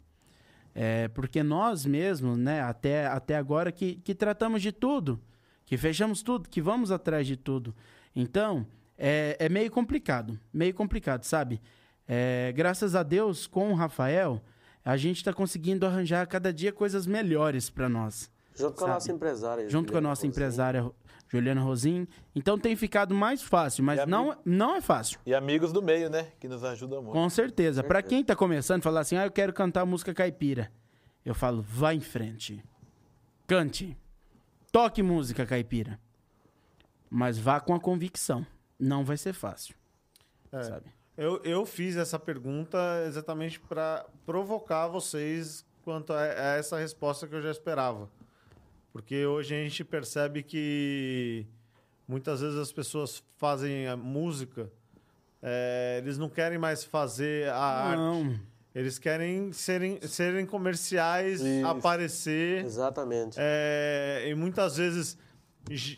É, porque nós mesmos, né, até, até agora que, que tratamos de tudo, que fechamos tudo, que vamos atrás de tudo. Então, é, é meio complicado, meio complicado, sabe? É, graças a Deus, com o Rafael, a gente está conseguindo arranjar cada dia coisas melhores para nós Junto com a Sabe? nossa empresária. junto com a nossa Juliana Rosinha. empresária Juliana Rosim. Então tem ficado mais fácil, mas não, não é fácil. E amigos do meio, né? Que nos ajudam muito. Com certeza. Pra quem tá começando, falar assim, ah, eu quero cantar música caipira. Eu falo, vá em frente. Cante. Toque música caipira. Mas vá com a convicção. Não vai ser fácil. É. Sabe? Eu, eu fiz essa pergunta exatamente para provocar vocês quanto a, a essa resposta que eu já esperava. Porque hoje a gente percebe que muitas vezes as pessoas fazem a música, é, eles não querem mais fazer a arte. Não. Eles querem serem, serem comerciais, Isso. aparecer. Exatamente. É, e muitas vezes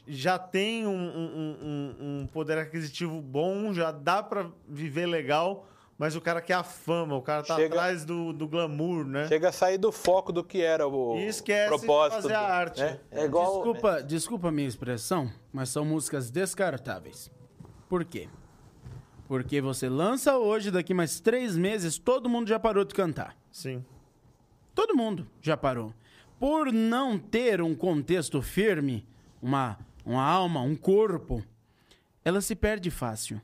já tem um, um- um- um poder aquisitivo bom, já dá pra viver legal, mas o cara quer a fama, o cara tá Chega- atrás do, do glamour, né? Chega a sair do foco do que era o E esquece propósito. de fazer a arte. né? É igual. Desculpa, desculpa a minha expressão, mas são músicas descartáveis. Por quê? Porque você lança hoje, daqui mais três meses, todo mundo já parou de cantar. Sim. Todo mundo já parou. Por não ter um contexto firme, uma, uma alma, um corpo, ela se perde fácil.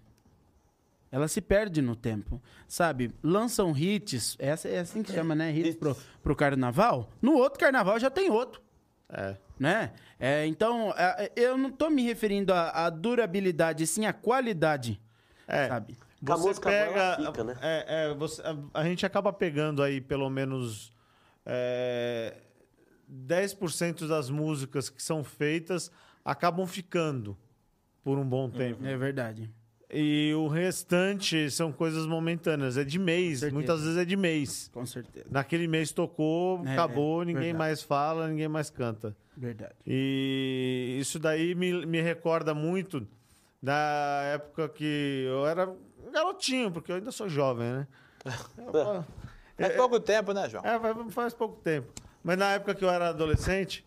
Ela se perde no tempo, sabe? Lançam hits, essa é assim que chama, né? Hits pro, pro carnaval. No outro carnaval já tem outro É. né? É, então, é, eu não tô me referindo à, à durabilidade, sim à qualidade, É. sabe? A Você música boa, pega. fica, né? é, é, você- a, a gente acaba pegando aí pelo menos é, 10% das músicas que são feitas acabam ficando por um bom tempo. É verdade. E o restante são coisas momentâneas. É de mês, muitas vezes é de mês. Com certeza. Naquele mês tocou, É, acabou, é, ninguém verdade. mais fala, ninguém mais canta. Verdade. E isso daí me, me recorda muito da época que eu era um garotinho, porque eu ainda sou jovem, né? Faz pouco tempo, né, João? É, faz, faz pouco tempo. Mas na época que eu era adolescente,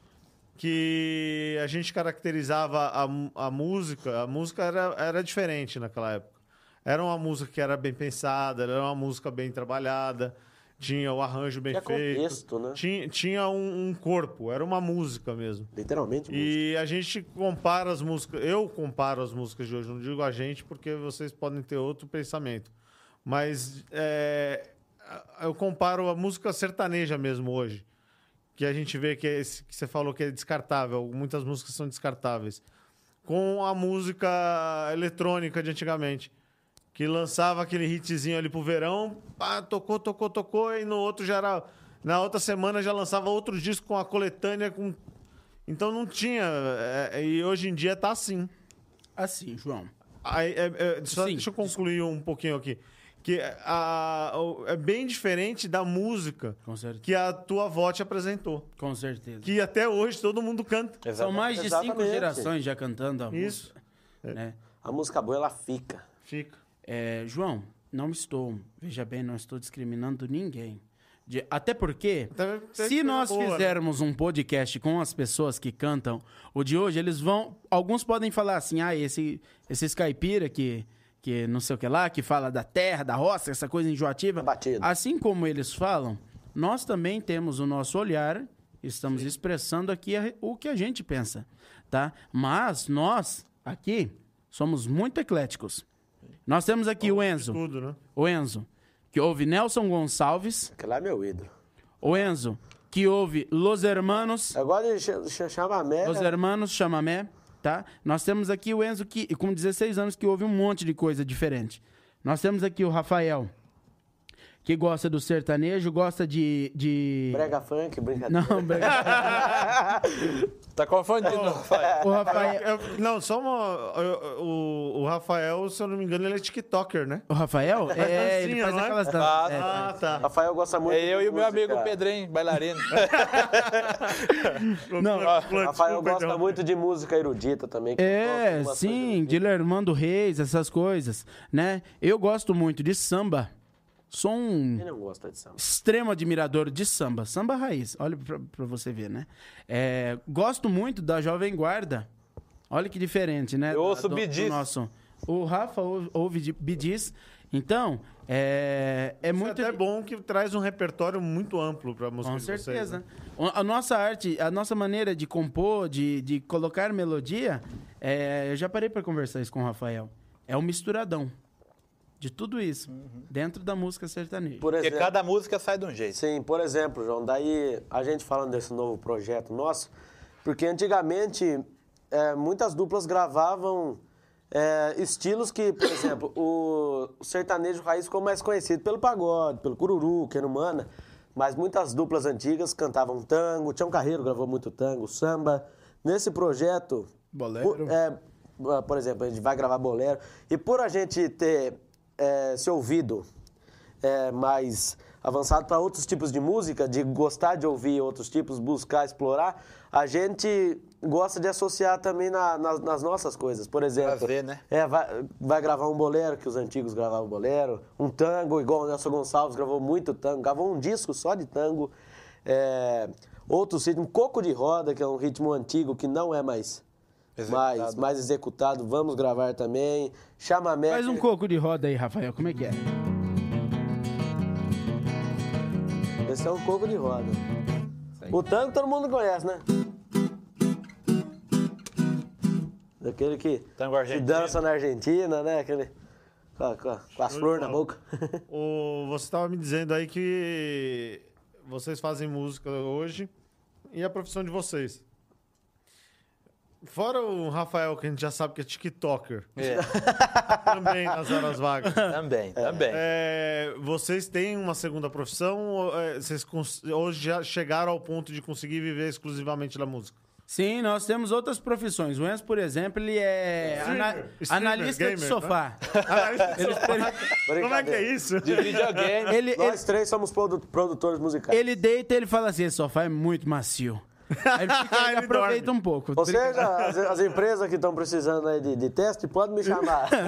que a gente caracterizava a, a música, a música era, era diferente naquela época. Era uma música que era bem pensada, era uma música bem trabalhada, tinha o arranjo bem Tinha feito. contexto, né? Tinha, tinha um, um corpo, era uma música mesmo. Literalmente. música. E a gente compara as músicas, eu comparo as músicas de hoje, não digo a gente porque vocês podem ter outro pensamento, mas é, eu comparo a música sertaneja mesmo hoje, que a gente vê que, é esse, que você falou que é descartável, muitas músicas são descartáveis, com a música eletrônica de antigamente, que lançava aquele hitzinho ali pro verão, pá, tocou, tocou, tocou, e no outro já era. Na outra semana já lançava outro disco com a coletânea com então não tinha. é, e hoje em dia tá assim. Assim, João. Aí, é, é, só Sim. deixa eu concluir um pouquinho aqui. Que a, o- é bem diferente da música Com certeza. que a tua avó te apresentou. Com certeza. Que até hoje todo mundo canta. São mais de cinco Exatamente. gerações já cantando a Isso. música. Né? A música boa, ela fica. Fica. É, João, não estou, veja bem, não estou discriminando ninguém. De- até porque, Até- até se nós boa, né? fizermos um podcast com as pessoas que cantam o de hoje, eles vão. Alguns podem falar assim, ah, esse, esses caipira que, que não sei o que lá, que fala da terra, da roça, essa coisa enjoativa. Batido. Assim como eles falam, nós também temos o nosso olhar, estamos expressando aqui o que a gente pensa, tá? Mas nós, aqui, somos muito ecléticos. Nós temos aqui o Enzo. Tudo, né? O Enzo, que ouve Nelson Gonçalves. Aquele lá é meu ídolo. O Enzo, que ouve Los Hermanos. Eu gosto de ch-. Los Hermanos Chamamé, tá? Nós temos aqui o Enzo, que com 16 anos, que ouve um monte de coisa diferente. Nós temos aqui o Rafael, que gosta do sertanejo, gosta de... de... Brega funk, brincadeira. Não, brega. Tá confundindo, Rafael. o Rafael... Eu- não, só uma. eu- O, o Rafael, se eu não me engano, ele é TikToker, né? O Rafael? É, ele dancinha, faz não é? aquelas Ah, danças. é. Ah, tá. Rafael gosta muito É eu de e o meu música. amigo Pedrinho, bailarino. Não, Rafael gosta muito de música erudita também. É, sim, de Lermando Reis, essas coisas, né? Eu gosto muito de samba. Sou um Quem não gosta de samba? extremo admirador de samba, samba raiz. Olha pra, pra você ver, né? É, gosto muito da Jovem Guarda. Olha que diferente, né? Eu ouço do- nosso. O Rafa ouve, Bidis. Então, é, é Muito muito. é até bom que traz um repertório muito amplo pra música Com de vocês, certeza. né? A nossa arte, a nossa maneira de compor, de, de colocar melodia, é, eu já parei para conversar isso com o Rafael. É um misturadão de tudo isso dentro da música sertaneja. Por Porque exemplo, cada música sai de um jeito. Sim, por exemplo, João, daí a gente falando desse novo projeto nosso, porque antigamente é, muitas duplas gravavam é, estilos que, por exemplo, o, o sertanejo raiz ficou mais conhecido pelo pagode, pelo cururu, querumana, mas muitas duplas antigas cantavam tango, Tião Carreiro gravou muito tango, samba. Nesse projeto, Bolero. por, é, por exemplo, a gente vai gravar bolero, e por a gente ter é, se ouvido é, mais avançado para outros tipos de música, de gostar de ouvir outros tipos, buscar, explorar, a gente gosta de associar também na- nas, nas nossas coisas. Por exemplo, Prazer, né? é, vai, vai gravar um bolero, que os antigos gravavam bolero, um tango, igual o Nelson Gonçalves gravou muito tango, gravou um disco só de tango. É, outros ritmos, um coco de roda, que é um ritmo antigo que não é mais Executado. mais, mais executado, vamos gravar também. Chamamé. Faz um coco de roda aí, Rafael, como é que é? Esse é um coco de roda. O tango todo mundo conhece, né? Daquele que, Tango que dança na Argentina, né? Aquele com, a- com a- com as flores na boca. O, você estava me dizendo aí que vocês fazem música hoje e a profissão de vocês. Fora o Rafael, que a gente já sabe que é TikToker, É, também nas horas vagas. também, também. É, vocês têm uma segunda profissão ou é, vocês hoje já chegaram ao ponto de conseguir viver exclusivamente da música? Sim, nós temos outras profissões. O Enzo, por exemplo, ele é Streamer, ana- streamer, analista de gamer, sofá. Como é que é isso? De videogame. Ele, ele, Nós três somos produ- produtores musicais. ele deita e ele fala assim, esse sofá é muito macio. Aí ele, fica, ele Ele aproveita dorme. um pouco. Ou seja, as, as empresas que estão precisando aí de, de teste, podem me chamar.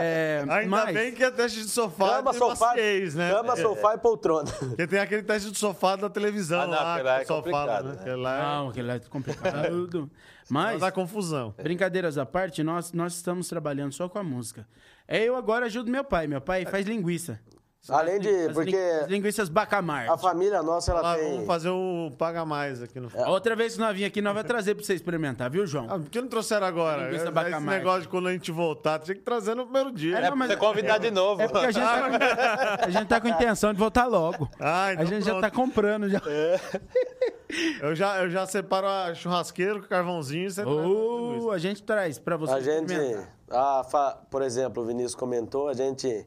É, Ainda mas, bem que é teste de sofá Cama, sofá, maciez, né? cama, sofá e poltrona. Porque tem aquele teste de sofá da televisão Ah, não, lá, aquele lá que é o sofá, complicado, né? né? Aquele lá é- Não, aquilo é complicado. Mas, Mas dá confusão. brincadeiras à parte, nós, nós estamos trabalhando só com a música. É, eu agora ajudo meu pai. Meu pai faz linguiça. Além de. As, Porque as linguiças bacamar. a família nossa, ela Lá, tem. vamos fazer o Paga Mais aqui no A Outra vez que nós vim aqui, nós vamos trazer pra você experimentar, viu, João? Ah, por que não trouxeram agora? Linguiça Esse bacamarte. negócio de quando a gente voltar, tinha que trazer no primeiro dia. É, É não, mas- você convidar de novo. É porque a gente, tá com, a gente tá com intenção de voltar logo. Ah, então a gente já pronto. tá comprando já. Eu já, eu já separo a churrasqueiro com carvãozinho e você traz Ou a gente traz pra você A gente, experimentar. a fa- por exemplo, o Vinícius comentou, a gente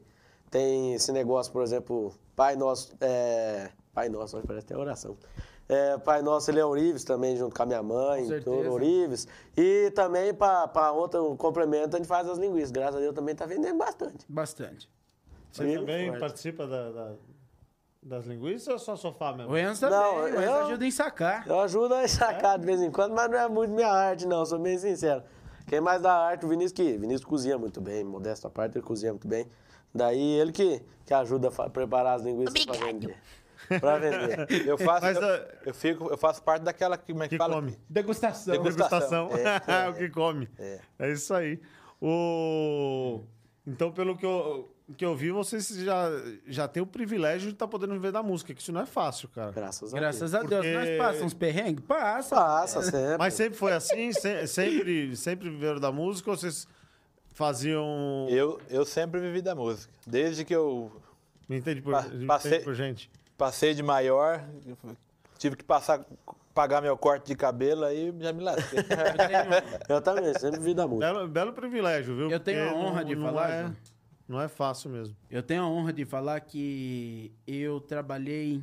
tem esse negócio, por exemplo, Pai Nosso, é, Pai Nosso, parece até oração. É, Pai Nosso, ele é Ourives também, junto com a minha mãe, tudo. Ourives. E também, para outro complemento, a gente faz as linguiças. Graças a Deus também tá vendendo bastante. Bastante. Você e também forte. participa da- da- das linguiças ou só sofá mesmo? O Enzo também, Não, o Enzo eu- ajuda em sacar. Eu ajudo a sacar de vez em quando, mas não é muito minha arte, não, sou bem sincero. Quem mais dá arte, o Vinícius que. Vinícius cozinha muito bem, modesto à parte, ele cozinha muito bem. Daí ele que, que ajuda a preparar as linguiças pra vender. Pra vender. Eu faço, Mas, eu, ah, eu fico, eu faço parte daquela que, como é que Que fala? come. Degustação. Degustação. Degustação. É, o que come. É. É. isso aí. O... Então, pelo que eu, que eu vi, vocês já, já têm o privilégio de estar podendo viver da música, que isso não é fácil, cara. Graças a Graças Deus. a Deus. Porque- Nós passamos uns perrengues? Passa. Passa sempre. Mas sempre foi assim? Se- sempre, sempre viveram da música ou vocês faziam... Eu, eu sempre vivi da música. Desde que eu Me entende por, passei- entende por gente? passei de maior, tive que passar, pagar meu corte de cabelo, aí já me lasquei. Eu também, sempre vi da música. Belo, belo privilégio, viu? Eu tenho Porque a honra não- de não falar, É, não é fácil mesmo. Eu tenho a honra de falar que eu trabalhei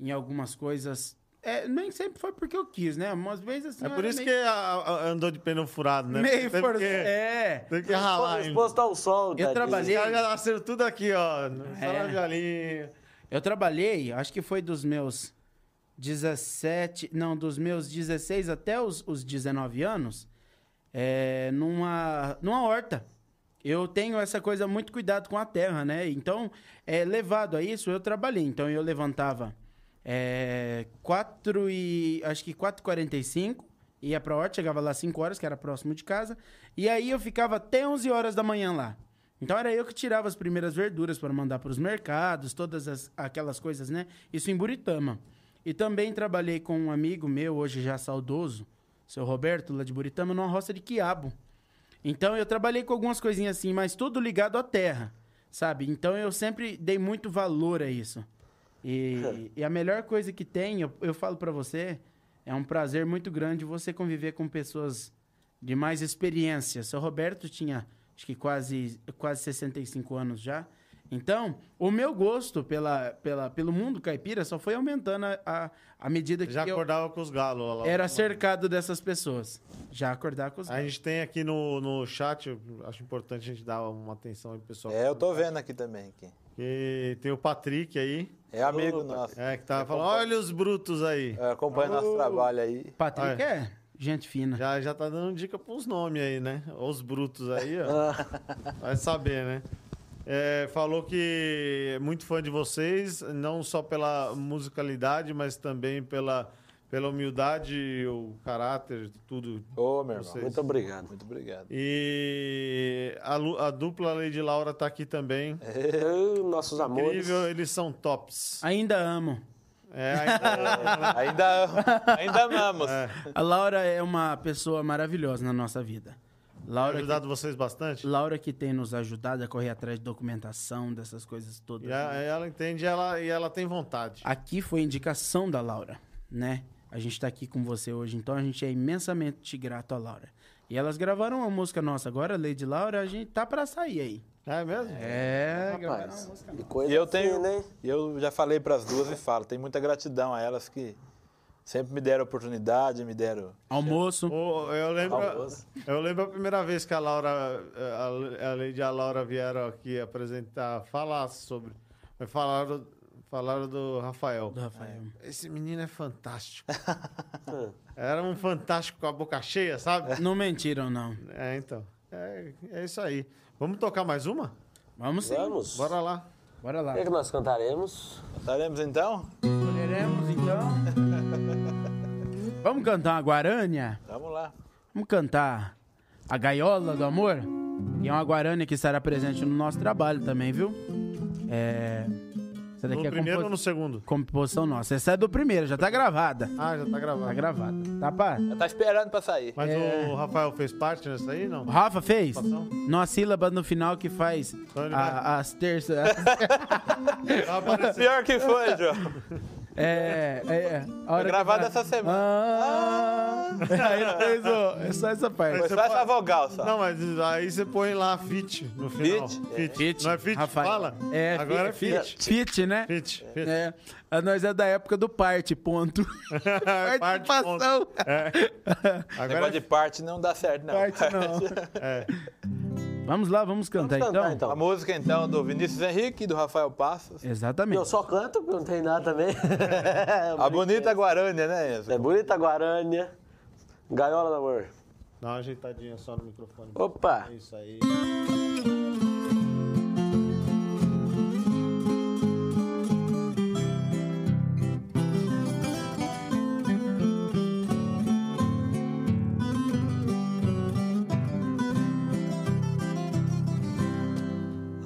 em algumas coisas. É, nem sempre foi porque eu quis, né? Umas vezes assim. É eu por isso meio, que a- a- andou de pneu furado, né? Meio for... que- É. Tem que ralar. Exposto ao sol. tadinho. trabalhei- Os caras já nasceram tudo aqui, ó. É. Eu trabalhei, acho que foi dos meus 17. Não, dos meus 16 até os, os 19 anos, é, numa, numa horta. Eu tenho essa coisa, muito cuidado com a terra, né? Então, é, levado a isso, eu trabalhei. Então, eu levantava é, 4 e... Acho que 4h45, ia pra horta, chegava lá 5 horas, que era próximo de casa. E aí, eu ficava até 11 horas da manhã lá. Então, era eu que tirava as primeiras verduras para mandar para os mercados, todas as- aquelas coisas, né? Isso em Buritama. E também trabalhei com um amigo meu, hoje já saudoso, seu Roberto, lá de Buritama, numa roça de quiabo. Então eu trabalhei com algumas coisinhas assim, mas tudo ligado à terra, sabe? Então eu sempre dei muito valor a isso. E, e a melhor coisa que tem, eu, eu falo pra você, é um prazer muito grande você conviver com pessoas de mais experiência. Seu Roberto tinha, acho que quase, quase 65 anos já. Então, o meu gosto pela, pela, pelo mundo caipira só foi aumentando a, a, à medida que Já eu acordava com os galos lá. era cercado dessas pessoas. Já acordar com os A gente tem aqui no, no chat, eu acho importante a gente dar uma atenção aí, pro pessoal. É, eu tô vendo aqui também. Aqui. E tem o Patrick aí, É amigo nosso. é, que tá falando, olha os brutos aí. É, acompanha nosso trabalho aí. Patrick Ah, é gente fina. Já, já tá dando dica pros nomes aí, né? Os brutos aí, ó. Ah, Vai saber, né? É, falou que é muito fã de vocês, não só pela musicalidade, mas também pela, pela humildade, o caráter, tudo. Ô, meu irmão. Muito obrigado. Muito obrigado. E a, a dupla Lady Laura tá aqui também. Eu, nossos amores. Incrível, eles são tops. Ainda amo. É, ainda, Ainda, ainda amamos. A Laura é uma pessoa maravilhosa na nossa vida. tem Laura que, ajudado vocês bastante. Laura que tem nos ajudado a correr atrás de documentação, dessas coisas todas. E a- ela entende ela, e ela tem vontade. Aqui foi indicação da Laura, né? A gente tá aqui com você hoje, então a gente é imensamente grato à Laura. E elas gravaram uma música nossa agora, Lady Laura, a gente tá pra sair aí. É mesmo? É, Rapaz, que coisa E eu tenho, hein? e eu já falei para as duas e falo, tenho muita gratidão a elas que sempre me deram oportunidade, me deram. Almoço. Ô, eu lembro, Famoso. eu lembro a primeira vez que a Laura, a, a Lady e a Laura vieram aqui apresentar, falar sobre, falaram, Falaram do Rafael. Do Rafael. Esse menino é fantástico. Era um fantástico com a boca cheia, sabe? Não mentiram, não. É, então. É, é isso aí. Vamos tocar mais uma? Vamos sim. Vamos. Bora lá. Bora lá. O que, é que nós cantaremos? Estaremos então? Escolheremos, então. Vamos cantar uma Guarânia? Vamos lá. Vamos cantar a Gaiola do Amor? E é uma Guarânia que estará presente no nosso trabalho também, viu? É... Essa No daqui é primeiro ou no segundo? composição nossa. Essa é do primeiro, já tá gravada. Ah, já tá gravado. Tá gravada. Tá, pá? Já tá esperando pra sair. Mas É. o Rafael fez parte nessa aí, não? O Rafa fez? Numa sílaba no final que faz Então a- as terças. Pior que foi, João. É, é, é. A hora que gravado vai- essa semana. Ah, aí ele fez o, é só essa parte. Foi só essa vogal só. Não, mas aí você põe lá fit no final. Fit? Fit. Fit, Não é fit? Rafael. Fala? É, Agora fit, é fit. Fit, né? Fit. fit. É. A nós é da época do parte, ponto. Parte, Participação. Agora Negócio é de parte não dá certo, não. Parte não. É. Vamos lá, vamos cantar, Vamos cantar, então? então. A música, então, do Vinícius Henrique e do Rafael Passos. Exatamente. Eu só canto porque não tem nada também. A bonita Guarânia, né, Enzo? É bonita Guarânia. Gaiola do amor. Dá uma ajeitadinha só no microfone. Opa! É isso aí.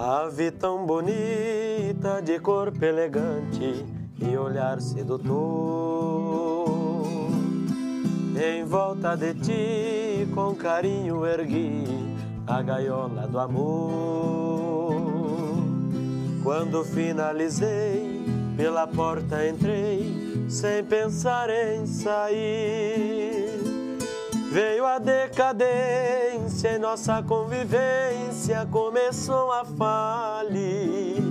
Ave tão bonita, de corpo elegante e olhar sedutor. Em volta de ti, com carinho ergui a gaiola do amor. Quando finalizei, pela porta entrei, sem pensar em sair. Veio a decadência e nossa convivência começou a falir.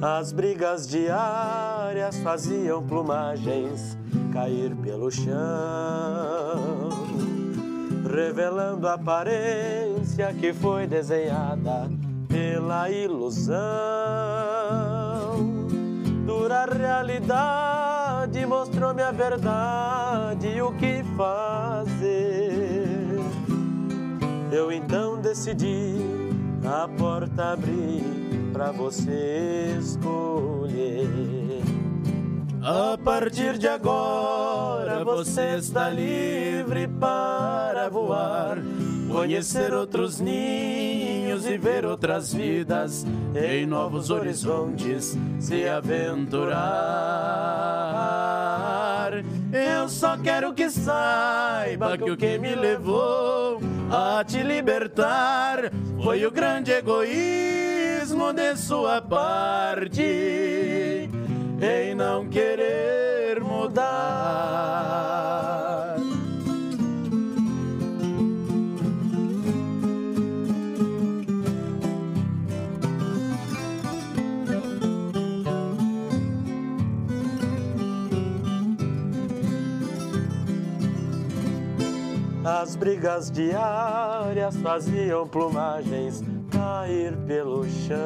As brigas diárias faziam plumagens cair pelo chão, revelando a aparência que foi desenhada pela ilusão. Dura realidade mostrou-me a verdade e o que fazer. Eu então decidi a porta abrir pra você escolher. A partir de agora você está livre para voar, conhecer outros ninhos e ver outras vidas, em novos horizontes se aventurar. Eu só quero que saiba que o que me levou a te libertar foi o grande egoísmo de sua parte em não querer mudar. As brigas diárias faziam plumagens cair pelo chão,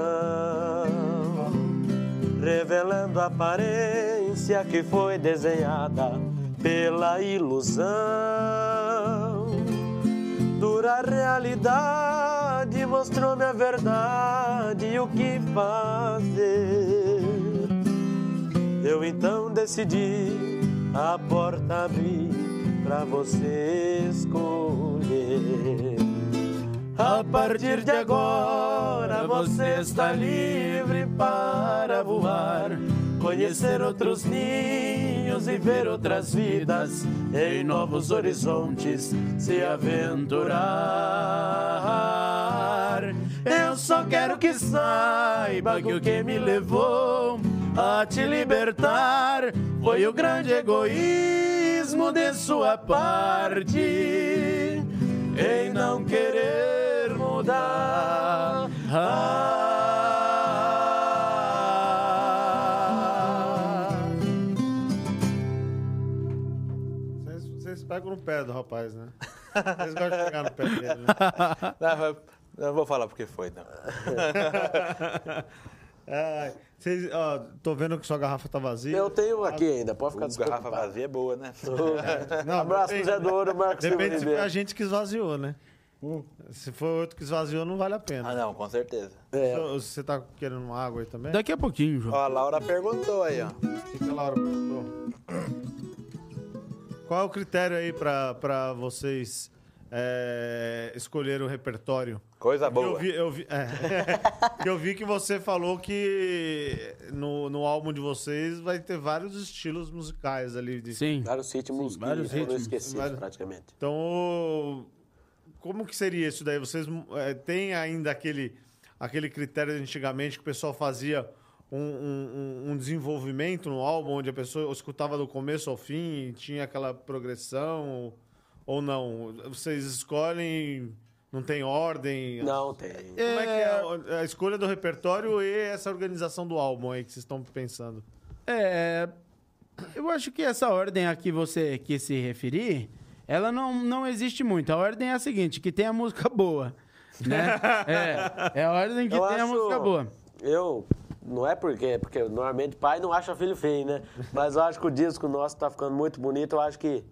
revelando a aparência que foi desenhada pela ilusão. Dura realidade mostrou-me a verdade e o que fazer. Eu então decidi a porta abrir pra você escolher. A partir de agora você está livre para voar, conhecer outros ninhos e ver outras vidas, em novos horizontes se aventurar. Eu só quero que saiba que o que me levou a te libertar foi o grande egoísmo de sua parte em não querer mudar. Ah. Vocês, vocês pegam no pé do rapaz, né? Vocês gostam de pegar no pé dele, né? Não, eu- eu não vou falar porque foi, não. É, vocês, ó, tô vendo que sua garrafa tá vazia. Eu tenho aqui ainda, pode ficar O garrafa despreocupado. vazia é boa, né? Não, Abraço pro depende- Zé do Ouro, Marcos Depende se foi a gente que esvaziou, né? Se foi outro que esvaziou, não vale a pena. Ah, não, com certeza. É, Você tá querendo uma água aí também? Daqui a pouquinho, João. Ó, a Laura perguntou aí, ó. O que que a Laura perguntou? Qual é o critério aí pra, pra vocês é, escolherem o repertório? Coisa Eu boa. vi, eu, vi, é, eu vi que você falou que no, no álbum de vocês vai ter vários estilos musicais ali. de- Sim. vários ritmos que vários foram ritmos. esquecidos Vários- praticamente. Então, como que seria isso daí? Vocês é, têm ainda aquele, aquele critério de antigamente que o pessoal fazia um, um- um- um desenvolvimento no álbum, onde a pessoa escutava do começo ao fim e tinha aquela progressão? Ou não? Vocês escolhem, não tem ordem? Não tem. Como é que é a- a escolha do repertório e essa organização do álbum aí que vocês estão pensando? É, eu acho que essa ordem a que você quis se referir, ela não, não existe muito. A ordem é a seguinte, que tem a música boa, né? É, é a ordem que Eu tem a acho- música boa. Eu, não é porque, porque normalmente pai não acha filho feio, né? Mas eu acho que o disco nosso tá ficando muito bonito. Eu acho que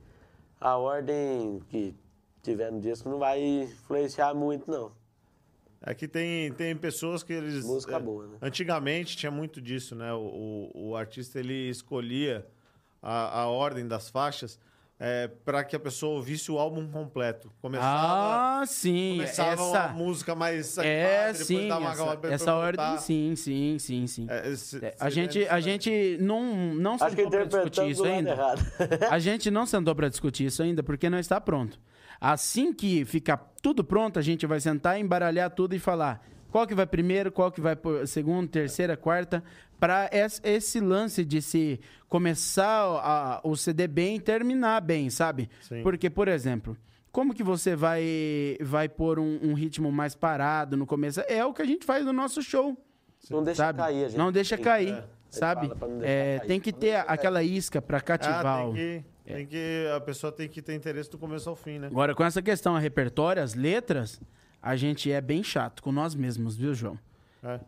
a ordem que tiver no disco não vai influenciar muito, não. Aqui É tem, tem pessoas que eles. Música é, boa, né? Antigamente tinha muito disso, né? O, o, o artista ele escolhia a, a ordem das faixas para que a pessoa ouvisse o álbum completo. Começava, Ah, sim. começava essa, uma música mais é, animada, sim. dava uma Essa, essa ordem, sim, sim, sim, sim. É, esse- É, a gente, a gente não, não sentou pra discutir isso ainda. errado. A gente não sentou para discutir isso ainda porque não está pronto. Assim que ficar tudo pronto, a gente vai sentar, embaralhar tudo e falar qual que vai primeiro, qual que vai segundo, terceira, quarta, para esse lance de se começar a- o CD bem e terminar bem, sabe? Sim. Porque, por exemplo, como que você vai vai pôr um, um ritmo mais parado no começo? É o que a gente faz no nosso show Não deixa sabe? cair, a gente. Não deixa tem- cair, é, sabe? É, cair. tem que ter aquela isca para cativar. Ah, o- tem que, tem que. A pessoa tem que ter interesse do começo ao fim, né? Agora, com essa questão a repertório, as letras, a gente é bem chato com nós mesmos, viu, João?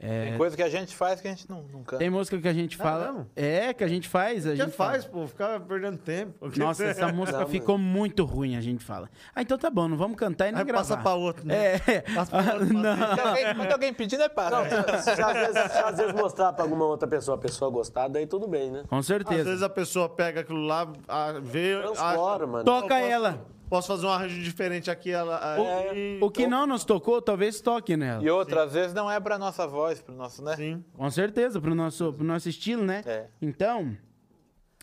É. Tem coisa que a gente faz que a gente não, não canta. Tem música que a gente fala. mesmo? É, que a gente faz. A gente faz, fala. pô? Ficar perdendo tempo. Nossa, essa música Não, ficou muito ruim, a gente fala. Ah, então tá bom, não vamos cantar e nem Aí gravar. passa pra outro, né? É. Passa pra outro, não. Alguém, quando alguém pedir, não é para. Se, se às vezes, se às vezes mostrar pra alguma outra pessoa, a pessoa gostar, daí tudo bem, né? Com Às certeza. vezes a pessoa pega aquilo lá, a- vê. Transfora, acha- mano. Toca posso- ela. Posso fazer um arranjo diferente aqui. Ela, aí- O que não nos tocou, talvez toque nela. E outra, às vezes não é pra nossa voz, pro nosso, né? Sim. Com certeza, pro nosso, pro nosso estilo, né? É. Então,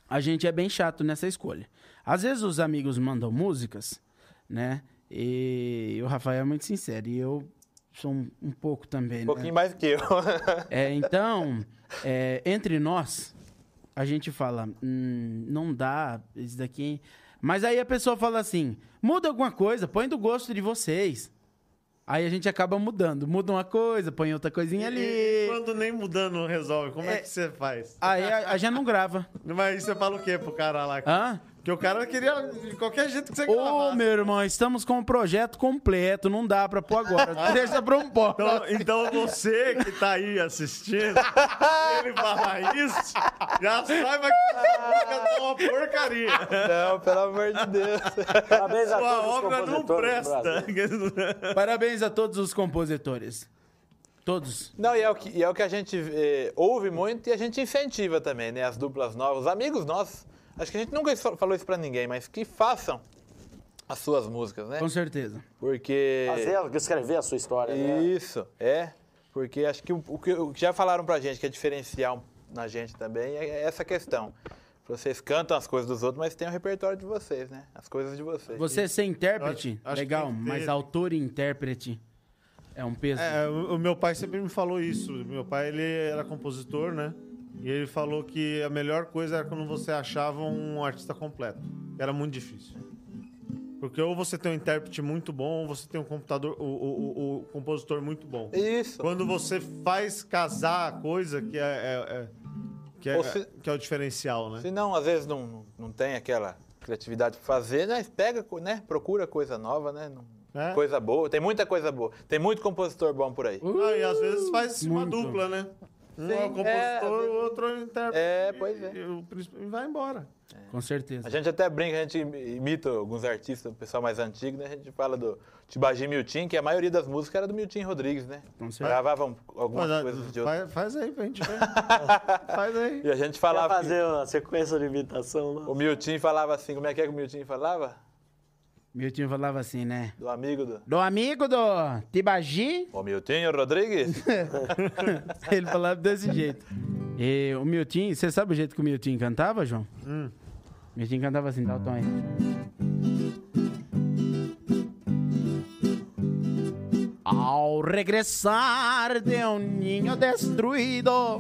a gente é bem chato nessa escolha. Às vezes os amigos mandam músicas, né? E o Rafael é muito sincero, e eu sou um, um pouco também, Um né? pouquinho mais que eu. É, então, é, entre nós, a gente fala, hum, não dá, isso daqui. Mas aí a pessoa fala assim: muda alguma coisa, põe do gosto de vocês. Aí a gente acaba mudando. Muda uma coisa, põe outra coisinha ali. E quando nem mudando resolve, como é, É. que você faz? Aí a, a gente não grava. Mas você fala o quê pro cara lá? Hã? Porque o cara queria de qualquer jeito que você Ô, gravasse. meu irmão, estamos com um projeto completo, não dá pra pôr agora. Deixa pra um pó. Então, então você que tá aí assistindo, ele fala isso, já saiba que tá uma porcaria. Não, pelo amor de Deus. Parabéns a Sua todos os obra não compositores do Brasil. presta. Parabéns a todos os compositores. Todos. Não, e é o que, é o que a gente eh, ouve muito e a gente incentiva também, né? As duplas novas, os amigos nossos. Acho que a gente nunca fa- falou isso pra ninguém, mas que façam as suas músicas, né? Com certeza. Porque. Fazer, escrever a sua história, né? Isso, é. Porque acho que o, o que o que já falaram pra gente que é diferencial na gente também é essa questão. Vocês cantam as coisas dos outros, mas tem o repertório de vocês, né? As coisas de vocês. Você ser intérprete, Acho- acho legal, mas autor e intérprete é um peso. É, o, o meu pai sempre me falou isso. Meu pai, ele era compositor, né? E ele falou que a melhor coisa era quando você achava um artista completo. Era muito difícil. Porque ou você tem um intérprete muito bom, ou você tem um computador, o, o, o- o compositor muito bom. Isso. Quando você faz casar a coisa, que é, é- é- que, é, se- que é o diferencial, né? Se não, às vezes não, não, não tem aquela criatividade pra fazer, né? Pega, né? Procura coisa nova, né? Não- É. Coisa boa. Tem muita coisa boa. Tem muito compositor bom por aí. Ah, e às vezes faz uma muito. dupla, né? Um é o compositor, é, o outro é o intérprete. É, pois é. E, o príncipe- e vai embora. Com certeza. A gente até brinca, a gente imita alguns artistas, o pessoal mais antigo, né? A gente fala do Tibagi Miltim, que a maioria das músicas era do Miltim Rodrigues, né? Com certeza. Gravavam algumas Mas, coisas de outro. faz, faz aí pra gente ver. faz aí. E a gente Quer falava. que fazer uma sequência de imitação lá? o Miltim falava assim, como é que é que o Miltim falava? Meu tio falava assim, né? Do amigo do. Do amigo do Tibagi, O Miltim Rodrigues? ele falava desse jeito. E o Milton, você sabe o jeito que o Milton cantava, João? Hum. O Milton cantava assim, dá o tom aí. Ao regressar de um ninho destruído,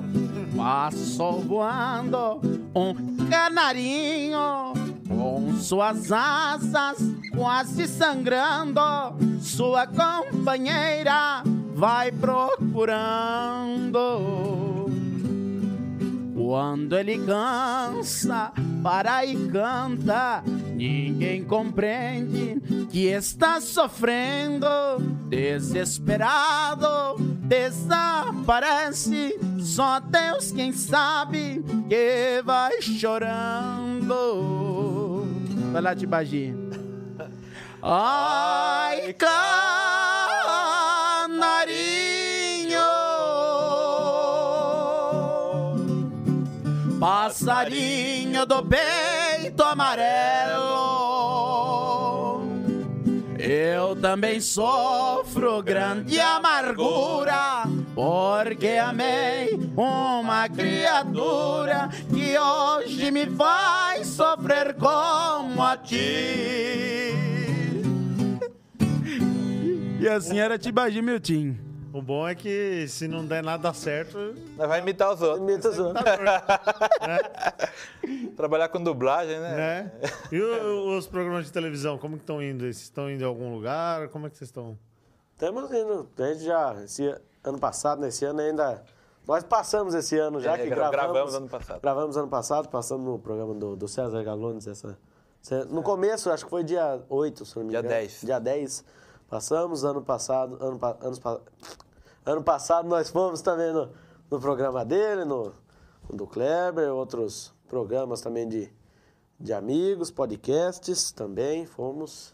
passou voando um canarinho com suas asas quase sangrando. Sua companheira vai procurando. Quando ele cansa, para e canta, ninguém compreende que está sofrendo. Desesperado, desaparece. Só Deus quem sabe que vai chorando. Vai lá, Tibagi. Ai, canarinho. Passarinho do peito amarelo. Eu também sofro grande amargura, porque amei uma criatura que hoje me faz sofrer como a ti. E assim era Tibagi Miltim. O bom é que se não der nada certo, vai imitar os outros. Imita os outros. Trabalhar com dublagem, né? né? E o- os programas de televisão, como que estão indo? Vocês estão indo em algum lugar? Como é que vocês estão? Estamos indo. A gente já, esse ano passado, nesse ano ainda. Nós passamos esse ano já É, que gra- gravamos. gravamos ano passado. Gravamos ano passado, passamos no programa do, do César Galones. Essa, no começo, acho que foi dia 8, se não me Dia engano. 10. Dia 10. Passamos ano passado. Ano, anos ano passado nós fomos também no, no programa dele, no, no do Kleber, outros programas também de, de amigos, podcasts também. Fomos.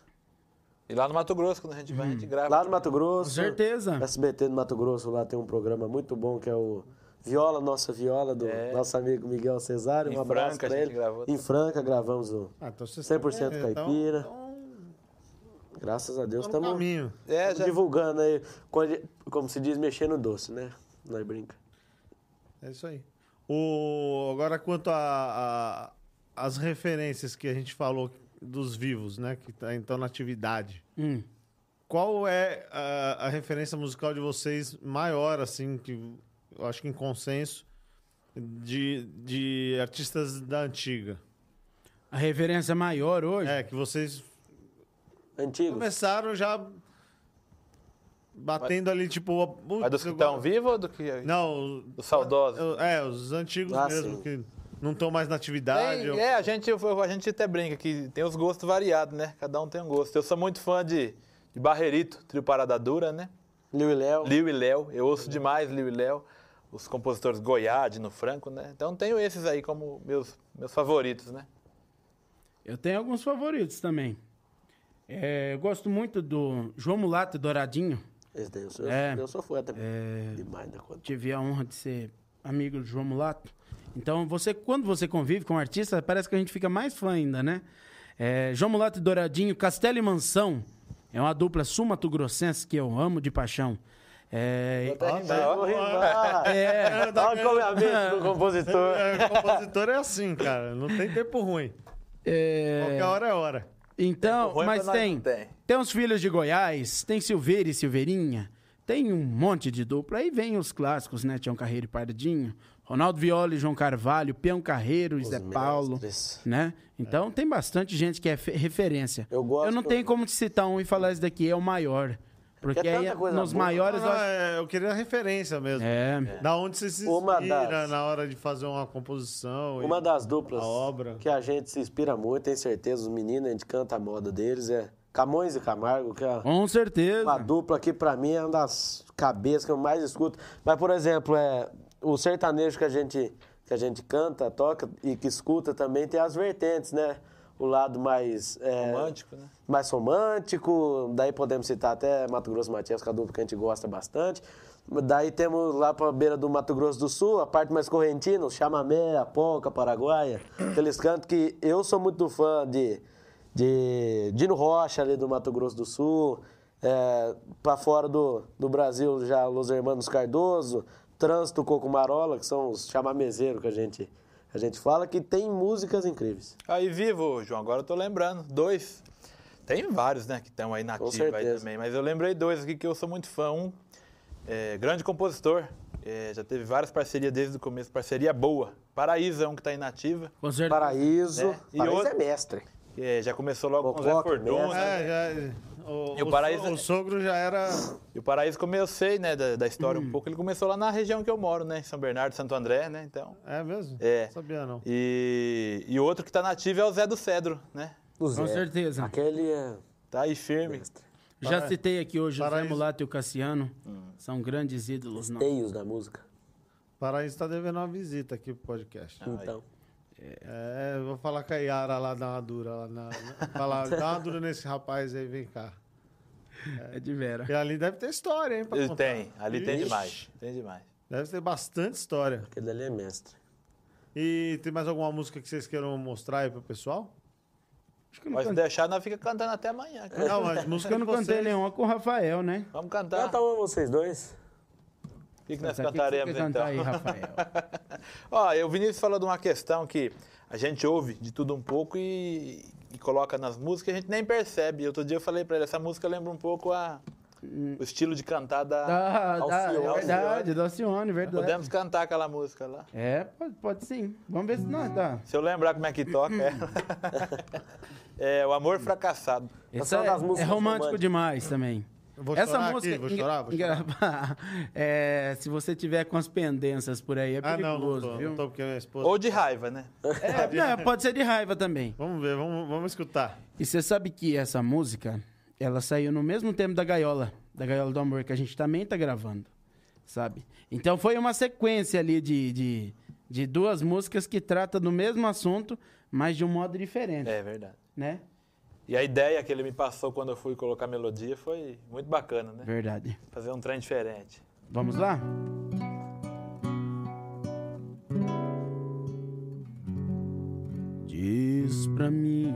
E lá no Mato Grosso, quando a gente vai, a gente grava. Lá no Mato Grosso. Com certeza. SBT do Mato Grosso, lá tem um programa muito bom que é o Viola, Nossa Viola, do É. nosso amigo Miguel Cesário. Em Um abraço Franca, a pra gente ele. gravou. Em Franca gravamos o Ah, então vocês 100% estão- é, caipira. Então, Graças a Deus no estamos. É, já... divulgando aí, como se diz, mexer no doce, né? Nós brinca. É isso aí. O, agora, quanto a, a- as referências que a gente falou dos vivos, né? Que tá, estão na atividade. Hum. Qual é a, a referência musical de vocês maior, assim, que eu acho que em consenso, de, de artistas da antiga? A referência maior hoje. É, que vocês Antigos. começaram já batendo ali, tipo... Mas dos que estão vivos ou do que... Não, Dos saudosos? é, os antigos Ah, mesmo, sim. que não estão mais na atividade. Tem- eu- é, a gente, a gente até brinca que tem os gostos variados, né? Cada um tem um gosto. Eu sou muito fã de, de Barreirito, Trio Parada Dura, né? Liu e Léo. Liu e Léo, eu ouço demais Liu e Léo. Os compositores Goiá, Dino Franco, né? Então tenho esses aí como meus, meus favoritos, né? Eu tenho alguns favoritos também. É, eu gosto muito do João Mulato e Douradinho. Esse daí eu sou, É. eu sou fã também. É, Demais da conta. tive a honra de ser amigo do João Mulato. Então, você, quando você convive com um artista, parece que a gente fica mais fã ainda, né? É, João Mulato e Douradinho, Castelo e Mansão. É uma dupla sul-mato-grossense que eu amo de paixão. É, Até rimar, ó. Vou rimar. é, Olha como é a mente do compositor. É, compositor é assim, cara. Não tem tempo ruim. é, Qualquer hora é hora. Então, mas tem, tem. tem os filhos de Goiás, tem Silveira e Silveirinha, tem um monte de dupla. Aí vem os clássicos, né? Tião Carreiro e Pardinho, Ronaldo Viola e João Carvalho, Peão Carreiro e Zé Paulo, mestres. né? Então tem bastante gente que é fe- referência. Eu gosto- não tenho como te citar um e falar esse daqui é o maior. Porque é aí, nos boa. maiores... eu Ah, é, eu queria referência mesmo. É, Da onde você se Uma inspira das- na hora de fazer uma composição. e- Uma das duplas A obra. que a gente se inspira muito, tem certeza, os meninos, a gente canta a moda deles, é Camões e Camargo, que é com certeza. uma dupla que pra mim é uma das cabeças que eu mais escuto. Mas, por exemplo, é o sertanejo que a gente que a gente canta, toca e que escuta também tem as vertentes, né? O lado mais é, Romântico, né? mais romântico, daí podemos citar até Mato Grosso Matias, que é a dupla que a gente gosta bastante. Daí temos lá para a beira do Mato Grosso do Sul, a parte mais correntina, o chamamé, a polca, paraguaia, aqueles cantos que eu sou muito fã de, de Dino Rocha ali do Mato Grosso do Sul, é, para fora do, do Brasil já Los Hermanos Cardoso, Trânsito Coco Marola, que são os chamamezeiros que a gente, a gente fala, que tem músicas incríveis. Aí vivo, João, agora eu tô lembrando. Dois. Tem vários, né, que estão aí na ativa aí também. Mas eu lembrei dois aqui que eu sou muito fã. Um, é, grande compositor. é, já teve várias parcerias desde o começo. Parceria boa. Paraíso é um que tá inativa. Com certeza. Paraíso, Né? E Paraíso outro- é mestre. É, já começou logo com o Zé Fortuna. mestre. né? É, já. O, E o Paraíso- so- o sogro já era. E o Paraíso, como eu sei, né, da, da história um pouco, ele começou lá na região que eu moro, né? Em São Bernardo, Santo André, né? Então. É mesmo? É. Sabia não. E, e outro que tá nativo é o Zé do Cedro, né? O Zé. Com certeza. Aquele é Tá aí firme. mestre. Já Para- citei aqui hoje o Zé Paraíso. Mulato e o Cassiano. São grandes ídolos, não. Teios da música. Paraíso está devendo uma visita aqui pro podcast. Então. É, eu vou falar com a Yara lá, dar uma dura. Lá na, na- falar, dá uma dura nesse rapaz aí, vem cá. É de vera. E ali deve ter história, hein? pra contar. tem, ali tem Ixi, demais. Tem demais. Deve ter bastante história. Aquele ali é mestre. E tem mais alguma música que vocês queiram mostrar aí pro pessoal? Pode cantei, deixar, nós fica cantando até amanhã. cara. Não, mas música eu não cantei nenhuma com o Rafael, né? Vamos cantar. tá vocês dois. O que, que nós que cantaremos cantar então? aí, Rafael. Ó, o Vinícius falou de uma questão que a gente ouve de tudo um pouco e, e coloca nas músicas e a gente nem percebe. Outro dia eu falei pra ele, essa música lembra um pouco a, o estilo de cantar da... Da, da, Alcione. é verdade, da Alcione, verdade. Podemos cantar aquela música lá. É, pode, pode sim. Vamos ver se nós dá. Se eu lembrar como é que toca, é. é o Amor Fracassado. Essa uma é, das músicas é romântico românticas. demais também. Vou Essa chorar música, aqui, vou chorar, vou engra- é, se você tiver com as pendências por aí, é Ah, não, não perigoso, tô, viu? não tô porque minha esposa... Ou de raiva, né? É, não, pode ser de raiva também. Vamos ver, vamos, vamos escutar. E você sabe que essa música, ela saiu no mesmo tempo da Gaiola, da Gaiola do Amor, que a gente também tá gravando, sabe? Então foi uma sequência ali de, de, de duas músicas que tratam do mesmo assunto, mas de um modo diferente, É verdade. né? E a ideia que ele me passou quando eu fui colocar melodia foi muito bacana, né? Verdade. Fazer um trem diferente. Vamos lá? Diz pra mim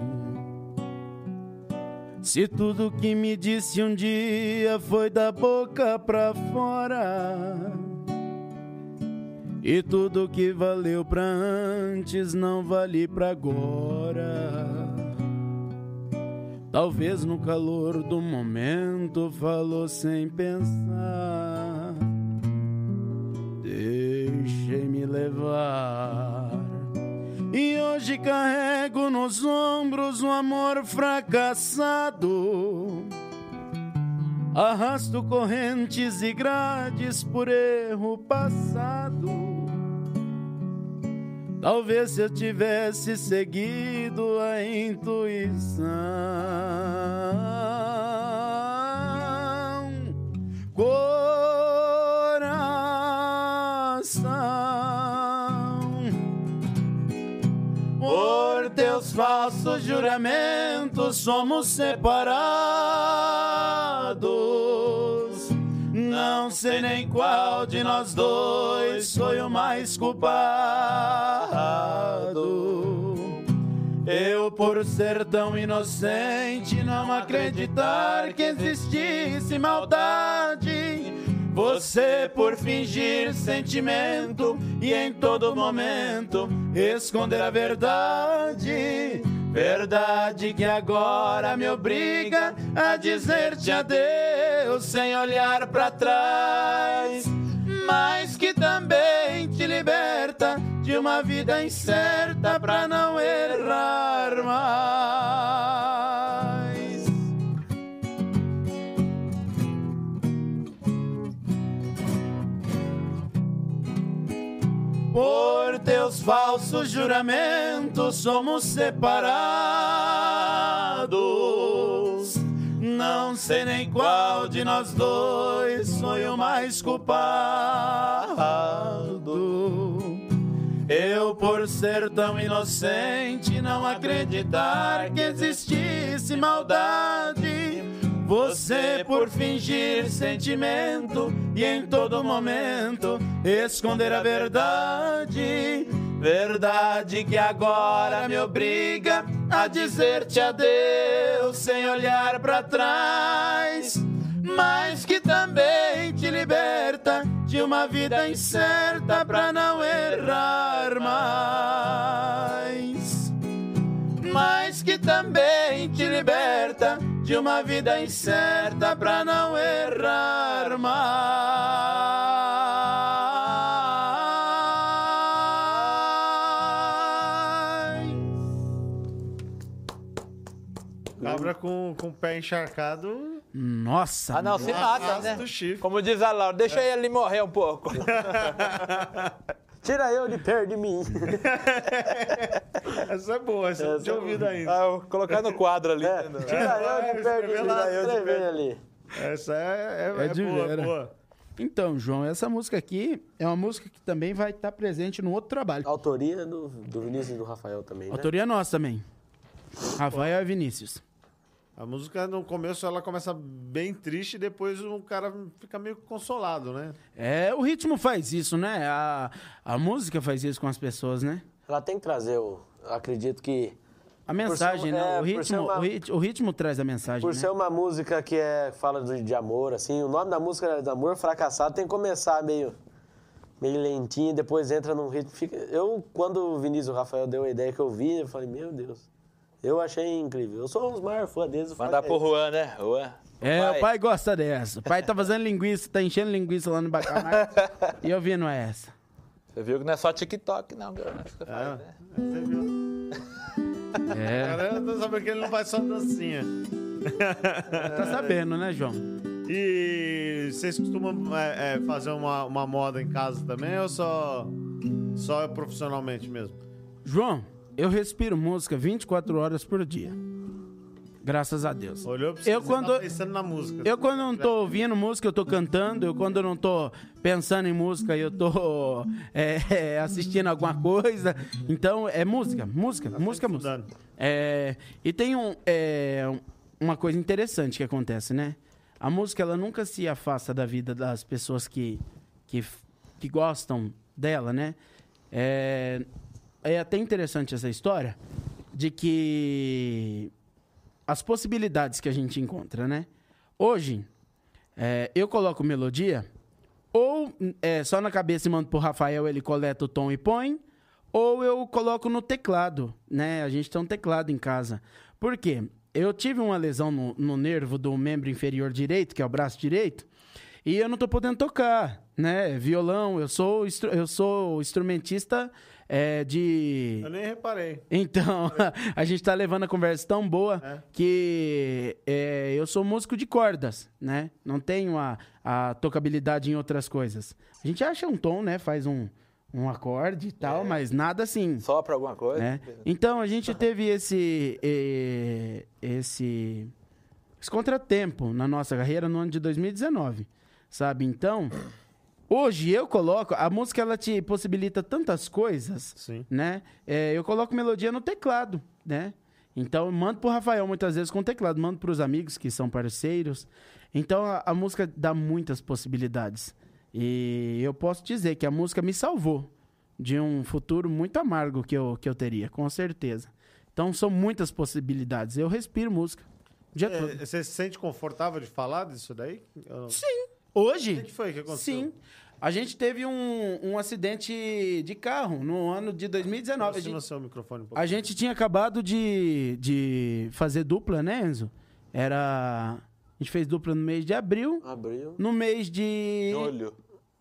se tudo que me disse um dia foi da boca pra fora e tudo que valeu pra antes não vale pra agora. Talvez no calor do momento falou sem pensar. Deixei-me levar. E hoje carrego nos ombros um amor fracassado. Arrasto correntes e grades por erro passado. Talvez se eu tivesse seguido a intuição, coração, por teus falsos juramentos somos separados. Não sei nem qual de nós dois foi o mais culpado. Eu, por ser tão inocente, não acreditar que existisse maldade. Você, por fingir sentimento e em todo momento esconder a verdade. Verdade que agora me obriga a dizer-te adeus sem olhar pra trás mas que também te liberta de uma vida incerta pra não errar mais. Por teus falsos juramentos somos separados. Não sei nem qual de nós dois foi o mais culpado. por ser tão inocente, não acreditar que existisse maldade. Você por fingir sentimento e em todo momento esconder a verdade. Verdade que agora me obriga a dizer-te adeus sem olhar pra trás. Mas que também te liberta de uma vida incerta pra não errar mais. Mas que também te liberta de uma vida incerta pra não errar mais. Cabra com, com o pé encharcado. Nossa, Ah, não, se mata, né? do chifre. Como diz a Laura, deixa ele morrer um pouco. Tira eu de perto de mim. Essa é boa, essa eu não Essa tinha é ouvido ainda. Ah, colocar no quadro ali. É, né? tira eu de perto de mim. lá, Tira eu de perto ali. Essa é, é, É é de boa, vera. boa. Então, João, essa música aqui é uma música que também vai estar presente no outro trabalho. Autoria do, do Vinícius e do Rafael também, né? Autoria nossa também. Rafael e Vinícius. A música no começo ela começa bem triste e depois o cara fica meio consolado, né? É, o ritmo faz isso, né? A, a música faz isso com as pessoas, né? Ela tem que trazer o... eu Acredito que... A mensagem, ser- né? é, o, ritmo, uma- o, rit- o ritmo traz a mensagem, Por né? ser uma música que é, fala de, de amor, assim, o nome da música é de amor fracassado, tem que começar meio, meio lentinho, depois entra num ritmo. Fica, eu, quando o Vinícius o Rafael deu a ideia que eu vi, eu falei, meu Deus, eu achei incrível. Eu sou um dos maiores fãs deles. Mandar falei, pro Juan, né? Juan. É, o pai gosta dessa. O pai tá fazendo linguiça, tá enchendo linguiça lá no Bacanar. e eu vindo essa. Você viu que não é só TikTok, não, que você faz, É, né? você viu? É, cara tá sabendo que ele não faz só dancinha. tá sabendo, né, João? E vocês costumam é, é, fazer uma, uma moda em casa também ou só, só profissionalmente mesmo? João, eu respiro música 24 horas por dia. Graças a Deus. Olhou pra você Eu quando- tá pensando na música. Eu quando não tô ouvindo música, eu tô cantando. Eu quando não tô pensando em música, eu tô é, é, assistindo alguma coisa. Então, é música, música, música, música. estudando. É, e tem um, é, uma coisa interessante que acontece, né? A música, ela nunca se afasta da vida das pessoas que, que, que gostam dela, né? É, é até interessante essa história de que as possibilidades que a gente encontra, né? Hoje, é, eu coloco melodia, ou é, só na cabeça e mando pro Rafael, ele coleta o tom e põe, ou eu coloco no teclado, né? A gente tem um teclado em casa. Por quê? Eu tive uma lesão no, no nervo do membro inferior direito, que é o braço direito, e eu não tô podendo tocar, né? Violão, eu sou, eu sou instrumentista é, de... Eu nem reparei. Então, a gente tá levando a conversa tão boa É. que é, eu sou músico de cordas, né? Não tenho a, a tocabilidade em outras coisas. A gente acha um tom, né? Faz um, um acorde e tal, mas nada assim, Só pra alguma coisa. né? Então, a gente teve esse, esse, esse contratempo na nossa carreira no ano de 2019, sabe? Então, hoje eu coloco... A música, ela te possibilita tantas coisas Sim. né? É, eu coloco melodia no teclado, né? Então, eu mando pro Rafael muitas vezes com teclado, mando pros amigos que são parceiros. Então, a, a música dá muitas possibilidades. E eu posso dizer que a música me salvou de um futuro muito amargo que eu, que eu teria, com certeza. Então, são muitas possibilidades. Eu respiro música o. É, você se sente confortável de falar disso daí? Ou- Hoje? O que que foi que aconteceu? Sim. A gente teve um, um acidente de carro no ano de 2019. A gente- seu microfone um pouco. A gente tinha acabado de, de fazer dupla, né, Enzo? Era. A gente fez dupla no mês de abril. Abriu. No mês de. Julho.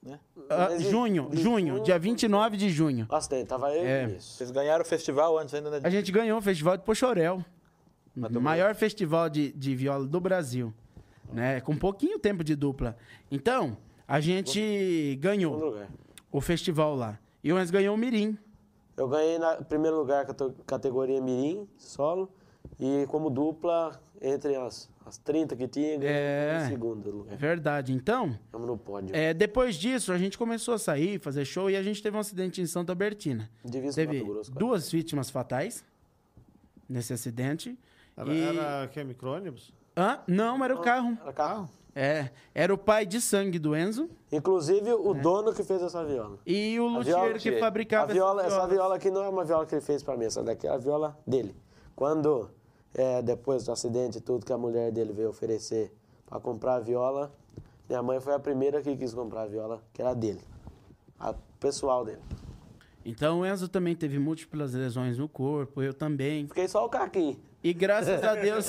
Né? ah, junho, de junho, junho. dia 29 de junho. Nossa, daí tava eu É. isso. Vocês ganharam o festival antes ainda, né? A gente ganhou o Festival de Pochorel. Maior festival de, de viola do Brasil. Né? Com pouquinho tempo de dupla. Então, a gente ganhou o festival lá. E o Enzo ganhou o Mirim. Eu ganhei na primeiro lugar cate- categoria Mirim, solo. E como dupla, entre as, as 30 que tinha, ganhamos É. em segundo É lugar. verdade. Então, Ficamos no pódio. é, depois disso, a gente começou a sair, fazer show e a gente teve um acidente em Santa Bertina. Divisa Teve Mato Grosso. duas vítimas fatais nesse acidente. Era, E- era que, micro-ônibus? Hã? Não, era o carro. Era carro. É, era o pai de sangue do Enzo Inclusive, o É. dono que fez essa viola. e o luthier viola- que fabricava a viola, essa violas. viola aqui não é uma viola que ele fez pra mim, essa daqui é a viola dele. Quando, é, depois do acidente e tudo, que a mulher dele veio oferecer pra comprar a viola, minha mãe foi a primeira que quis comprar a viola, que era dele. A pessoal dele. Então o Enzo também teve múltiplas lesões no corpo, eu também. Fiquei só o caquinho. E graças a Deus,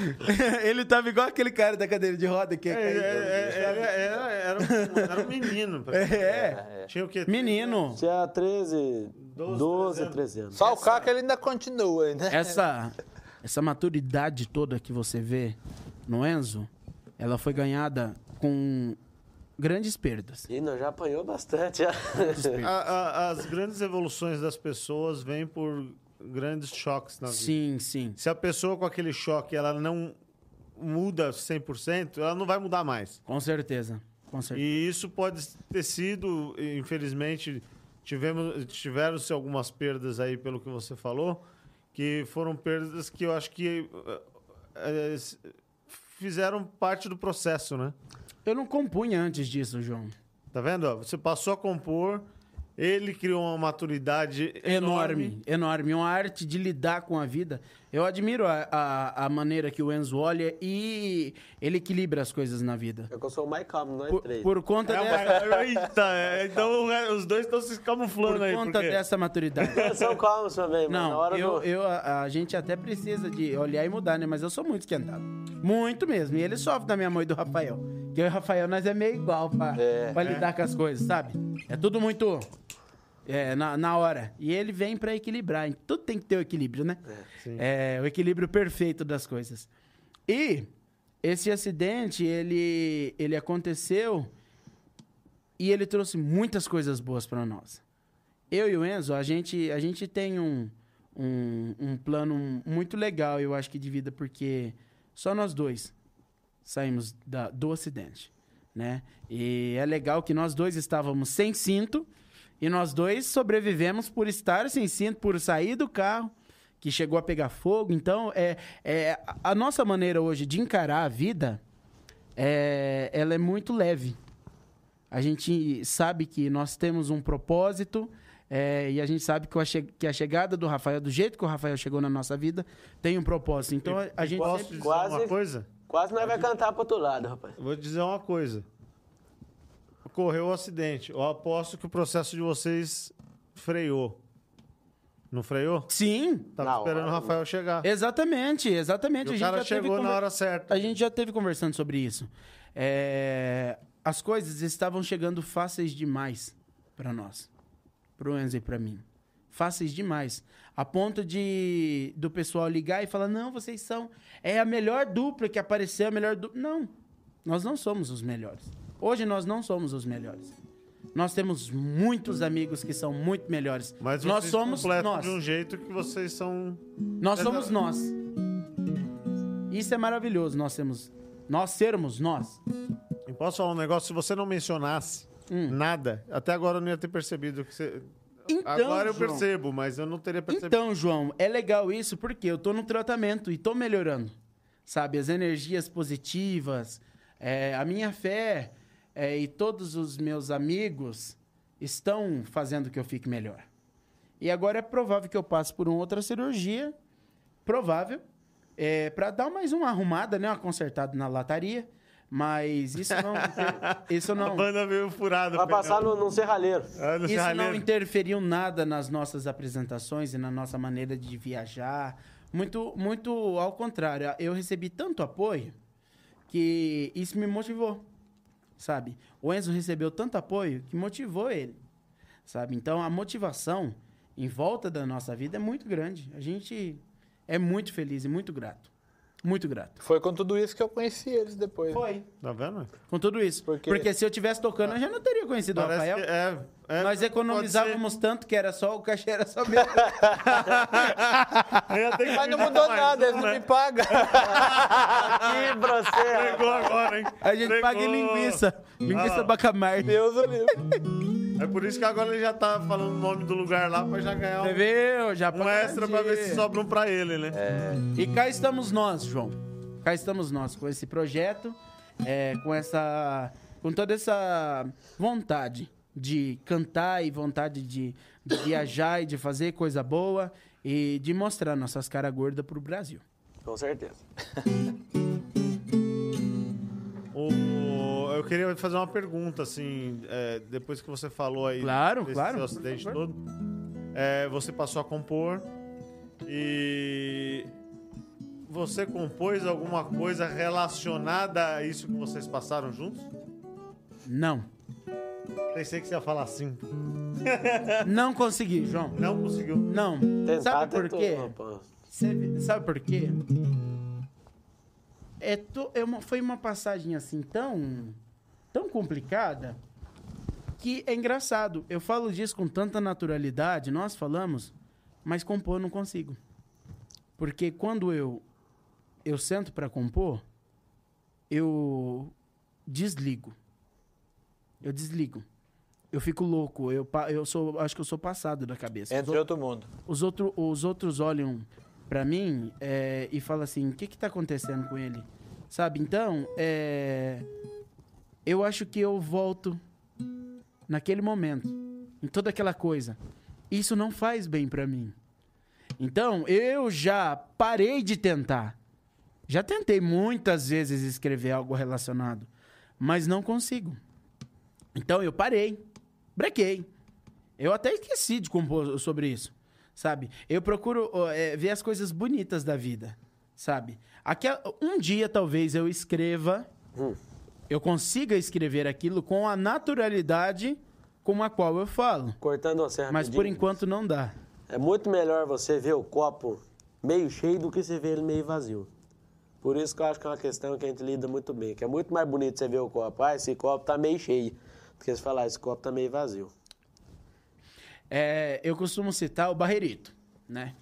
ele tava igual aquele cara da cadeira de roda que É, é, é, é, era, era, era, um, era um menino. É, Tinha o quê? menino. Tinha 13, 12, 12, 13 anos. Só o Caco ele ainda continua, né? Essa, essa maturidade toda que você vê no Enzo, ela foi ganhada com grandes perdas. E não, já apanhou bastante. já. A- a- as grandes evoluções das pessoas vêm por grandes choques na vida. Sim, sim. Se a pessoa com aquele choque ela não muda 100%, ela não vai mudar mais. Com certeza. Com certeza. E isso pode ter sido, infelizmente, tivemos tiveram-se algumas perdas aí pelo que você falou, que foram perdas que eu acho que eh, fizeram parte do processo, né? Eu não compunha antes disso, João. Tá vendo? Você passou a compor, ele criou uma maturidade enorme. Enorme, enorme. Uma arte de lidar com a vida. Eu admiro a, a, a maneira que o Enzo olha e ele equilibra as coisas na vida. É que eu sou o mais calmo, nós Por, três. por conta, É, dessa, Eita, é, então os dois estão se camuflando por aí. conta porque- dessa maturidade. Eles são calmos também, mas na Não, hora eu, do... eu, a, a gente até precisa de olhar e mudar, né? Mas eu sou muito esquentado. Muito mesmo. E ele sofre da minha mãe e do Rafael. Que eu e o Rafael, nós é meio igual pra, É. pra lidar com as coisas, sabe? É tudo muito é, na, na hora. E ele vem pra equilibrar. Tudo tem que ter o equilíbrio, né? sim. É, o equilíbrio perfeito das coisas. E esse acidente, ele, ele aconteceu e ele trouxe muitas coisas boas pra nós. Eu e o Enzo, a gente, a gente tem um, um, um plano muito legal, eu acho que de vida, porque só nós dois saímos da- do acidente, né? E é legal que nós dois estávamos sem cinto e nós dois sobrevivemos por estar sem cinto, por sair do carro que chegou a pegar fogo. Então, é, é a- nossa maneira hoje de encarar a vida, é, ela é muito leve. A gente sabe que nós temos um propósito é, e a gente sabe que, a che- que a chegada do Rafael, do jeito que o Rafael chegou na nossa vida, tem um propósito. Então, a- a gente Posso sempre... dizer Quase- uma coisa? Quase nós vai cantar pro outro lado, rapaz. Eu Vou dizer uma coisa. Ocorreu o acidente. Eu aposto que o processo de vocês freou. Não freou? Sim, Tava Na esperando hora, o Rafael chegar. exatamente, exatamente. E a o gente cara já teve chegou na conver- hora certa. A gente já teve conversando sobre isso. É, As coisas estavam chegando fáceis demais para nós. Pro Enzo e para mim. Fáceis demais. A ponto de do pessoal ligar e falar: não, vocês são. É a melhor dupla que apareceu, a melhor dupla. Não. Nós não somos os melhores. Hoje nós não somos os melhores. Nós temos muitos amigos que são muito melhores. Mas nós somos nós. de um jeito que vocês são. Nós somos nós. Isso é maravilhoso, nós temos nós sermos nós. Eu posso falar um negócio? Se você não mencionasse nada, até agora eu não ia ter percebido que você. Então, agora eu João, percebo, mas eu não teria percebido. Então, João, é legal isso porque eu tô no tratamento e tô melhorando. Sabe, as energias positivas, é, a minha fé é, e todos os meus amigos estão fazendo que eu fique melhor. E agora é provável que eu passe por uma outra cirurgia, provável, é, para dar mais uma arrumada, né, uma consertada na lataria. Mas isso não, isso A não, banda veio furada. Vai passar no, num serralheiro. Ah, no Isso não serralheiro. interferiu nada nas nossas apresentações e na nossa maneira de viajar. Muito, muito ao contrário. Eu recebi tanto apoio que isso me motivou, sabe? O Enzo recebeu tanto apoio que motivou ele, sabe? Então a motivação em volta da nossa vida é muito grande. A gente é muito feliz e muito grato. Muito grato. Foi com tudo isso que eu conheci eles depois. Foi. Tá vendo? Com tudo isso. Porque- Porque se eu tivesse tocando, eu já não teria conhecido o Parece Rafael. que é, É, Nós economizávamos tanto que era só o cachê, era só mesmo. Mas não mudou mais nada, eles não né? me pagam. Que você. Pegou agora, hein? A gente paga em Pegou. linguiça. Linguiça Ah. bacamar. Deus o livre. É por isso que agora ele já tá falando o nome do lugar lá pra já ganhar Você um, viu? Já um extra pra ver se sobra um pra ele, né? E cá estamos nós, João. Cá estamos nós com esse projeto, é, com essa, com toda essa vontade de cantar e vontade de, de viajar e de fazer coisa boa e de mostrar nossas caras gordas pro Brasil. Com certeza. O- eu queria fazer uma pergunta, assim, é, depois que você falou aí Claro, desse claro, acidente todo. é, você passou a compor e você compôs alguma coisa relacionada a isso que vocês passaram juntos? Não, Pensei que você ia falar assim. não consegui, João. Não conseguiu. Não. Tentar, Sabe por tentou, quê? rapaz. Cê- sabe por quê? É, to- é uma- foi uma passagem assim tão, tão complicada que é engraçado. Eu falo disso com tanta naturalidade, nós falamos, mas compor eu não consigo. Porque quando eu eu sento para compor, eu desligo. Eu desligo. Eu fico louco. Eu, eu sou, acho que eu sou passado da cabeça. Os Entre outro mundo. os, outro, os outros olham pra mim é, e falam assim: o que que tá acontecendo com ele? Sabe? Então, é, eu acho que eu volto naquele momento, em toda aquela coisa. Isso não faz bem pra mim. Então, eu já parei de tentar. Já tentei muitas vezes escrever algo relacionado, mas não consigo. Então, eu parei, brequei. Eu até esqueci de compor sobre isso, sabe? Eu procuro é, ver as coisas bonitas da vida, sabe? Aquela, um dia, talvez, eu escreva, Hum. eu consiga escrever aquilo com a naturalidade com a qual eu falo. Cortando você Mas por enquanto não dá. É muito melhor você ver o copo meio cheio do que você ver ele meio vazio. Por isso que eu acho que é uma questão que a gente lida muito bem. Que é muito mais bonito você ver o copo. Ah, esse copo tá meio cheio. Do que você falar, esse copo tá meio vazio. É, eu costumo citar o Barreirito, né?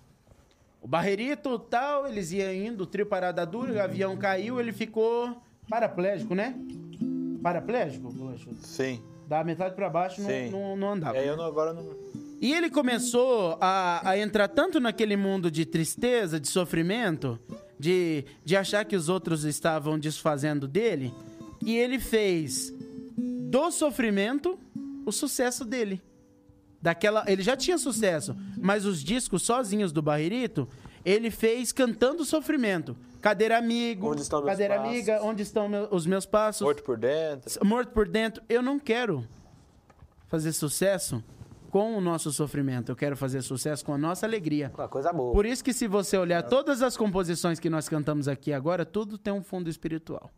O Barreirito, tal, eles iam indo, o trio parada dura, o avião caiu, ele ficou paraplégico, né? Paraplégico? Poxa, Sim. Da metade pra baixo não, não, não andava. É, eu não, agora não. E ele começou a, a entrar tanto naquele mundo de tristeza, de sofrimento, de, de achar que os outros estavam desfazendo dele, e ele fez do sofrimento o sucesso dele. Daquela, ele já tinha sucesso, mas os discos sozinhos do Barreirito, ele fez cantando sofrimento. Cadeira amigo, Onde estão meus cadeira passos? amiga, onde estão meu- os meus passos? Morto por dentro. morto por dentro. Eu não quero fazer sucesso com o nosso sofrimento. Eu quero fazer sucesso com a nossa alegria. Uma coisa boa. Por isso que se você olhar todas as composições que nós cantamos aqui agora, tudo tem um fundo espiritual.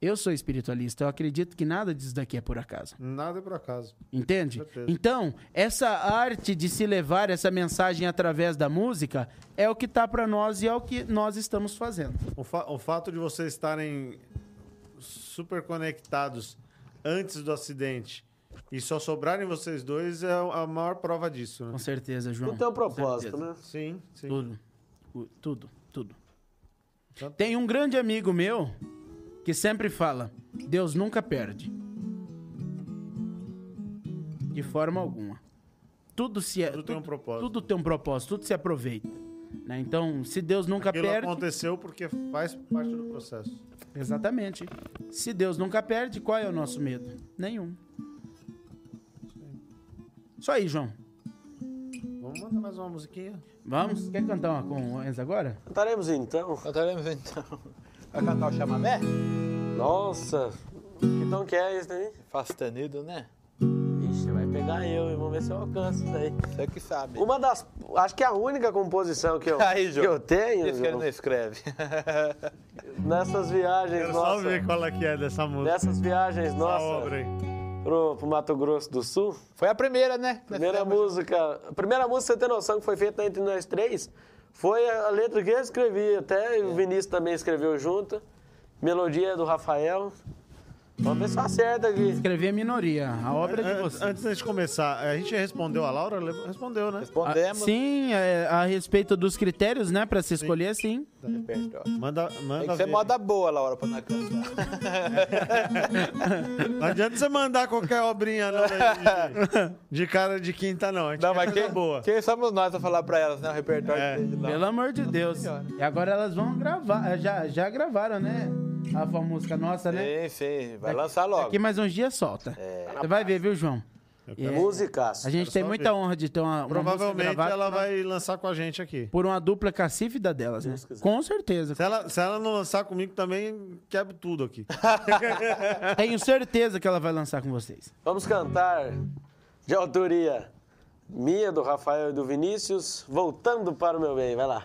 Eu sou espiritualista, eu acredito que nada disso daqui é por acaso. Nada é por acaso. Entende? Então, essa arte de se levar essa mensagem através da música é o que tá para nós e é o que nós estamos fazendo. O, fa- o fato de vocês estarem super conectados antes do acidente e só sobrarem vocês dois é a maior prova disso, né? Com certeza, João. Com propósito, né? Sim, sim. Tudo. O- Tudo, tudo. Tá. Tem um grande amigo meu que sempre fala: Deus nunca perde. De forma alguma. Tudo se é, Tudo tem um propósito. Tudo tem um propósito, tudo se aproveita. né? Então, se Deus nunca Aquilo perde. aconteceu porque faz parte do processo. Exatamente. Se Deus nunca perde, qual é o nosso medo? Nenhum. Isso aí, João. Vamos mandar mais uma musiquinha? Vamos? Quer cantar uma com o Enzo agora? Cantaremos então. Cantaremos então. Vai cantar o chamamé? Nossa, que tom que é esse daí? Fastanido, né? Ixi, vai pegar eu e vamos ver se eu alcanço isso daí. Você que sabe. Uma das. Acho que é a única composição que eu, Aí, que João. eu tenho Isso que ele não escreve. nessas viagens Quero só nossas. ver qual é que é dessa música. Nessas viagens Essa nossas obra aí. pro, pro Mato Grosso do Sul. Foi a primeira, né? Primeira música. A primeira música, você tem noção que foi feita entre nós três, foi a letra que eu escrevi, até o Vinícius também escreveu junto. Melodia do Rafael. Vamos ver se acerta aqui. Escrevi a minoria. A obra é de vocês. Antes de começar, a gente respondeu a Laura? Respondeu, né? Ah, Respondemos. sim, é, a respeito dos critérios, né, pra se escolher, sim. Repertório. Manda, Tem manda que ser ver. moda boa, Laura, pra nós cantar. Não adianta você mandar qualquer obrinha não, né, de, de cara de quinta, não. A gente Não, mas quem, boa. quem somos nós pra falar pra elas, né? O repertório É. dele lá. Pelo amor de Deus. Senhora. E agora elas vão gravar. Já, já gravaram, né? A música nossa, né? Sim, sim. Vai lançar logo. Aqui mais uns dias solta. Você vai ver, viu, João? É- Musicaço. a gente tem muita ver. honra de ter uma, uma música Provavelmente ela uma- vai lançar com a gente aqui. por uma dupla cacífida delas, né? Com certeza. Se ela, se ela não lançar comigo também, quebra tudo aqui. Tenho certeza que ela vai lançar com vocês. Vamos cantar de autoria minha, do Rafael e do Vinícius, Voltando para o Meu Bem. Vai lá.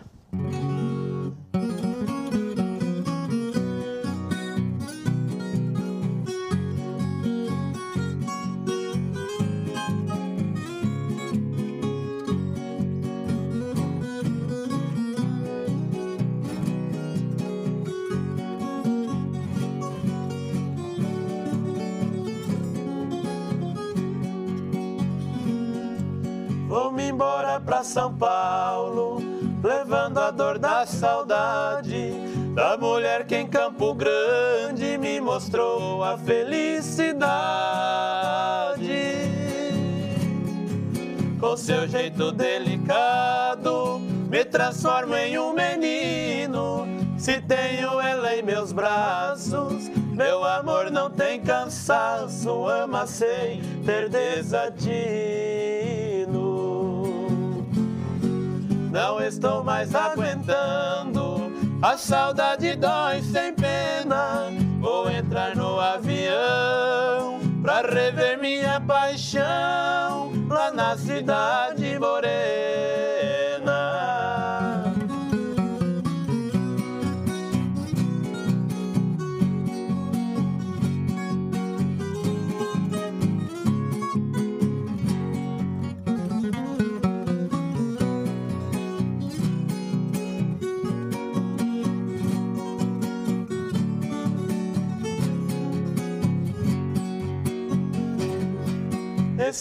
Campo Grande me mostrou a felicidade. Com seu jeito delicado, me transformo em um menino. Se tenho ela em meus braços, meu amor não tem cansaço, ama sem ter desatino. Não estou mais aguentando, a saudade dói sem pena. Vou entrar no avião pra rever minha paixão lá na cidade morena.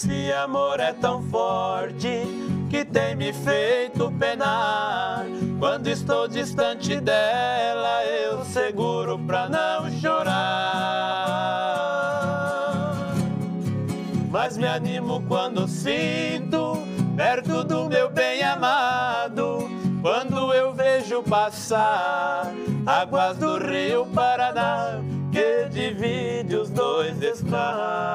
Esse amor é tão forte que tem me feito penar. Quando estou distante dela, eu seguro pra não chorar. Mas me animo quando sinto perto do meu bem amado. Quando eu vejo passar águas do rio Paraná que divide os dois estados.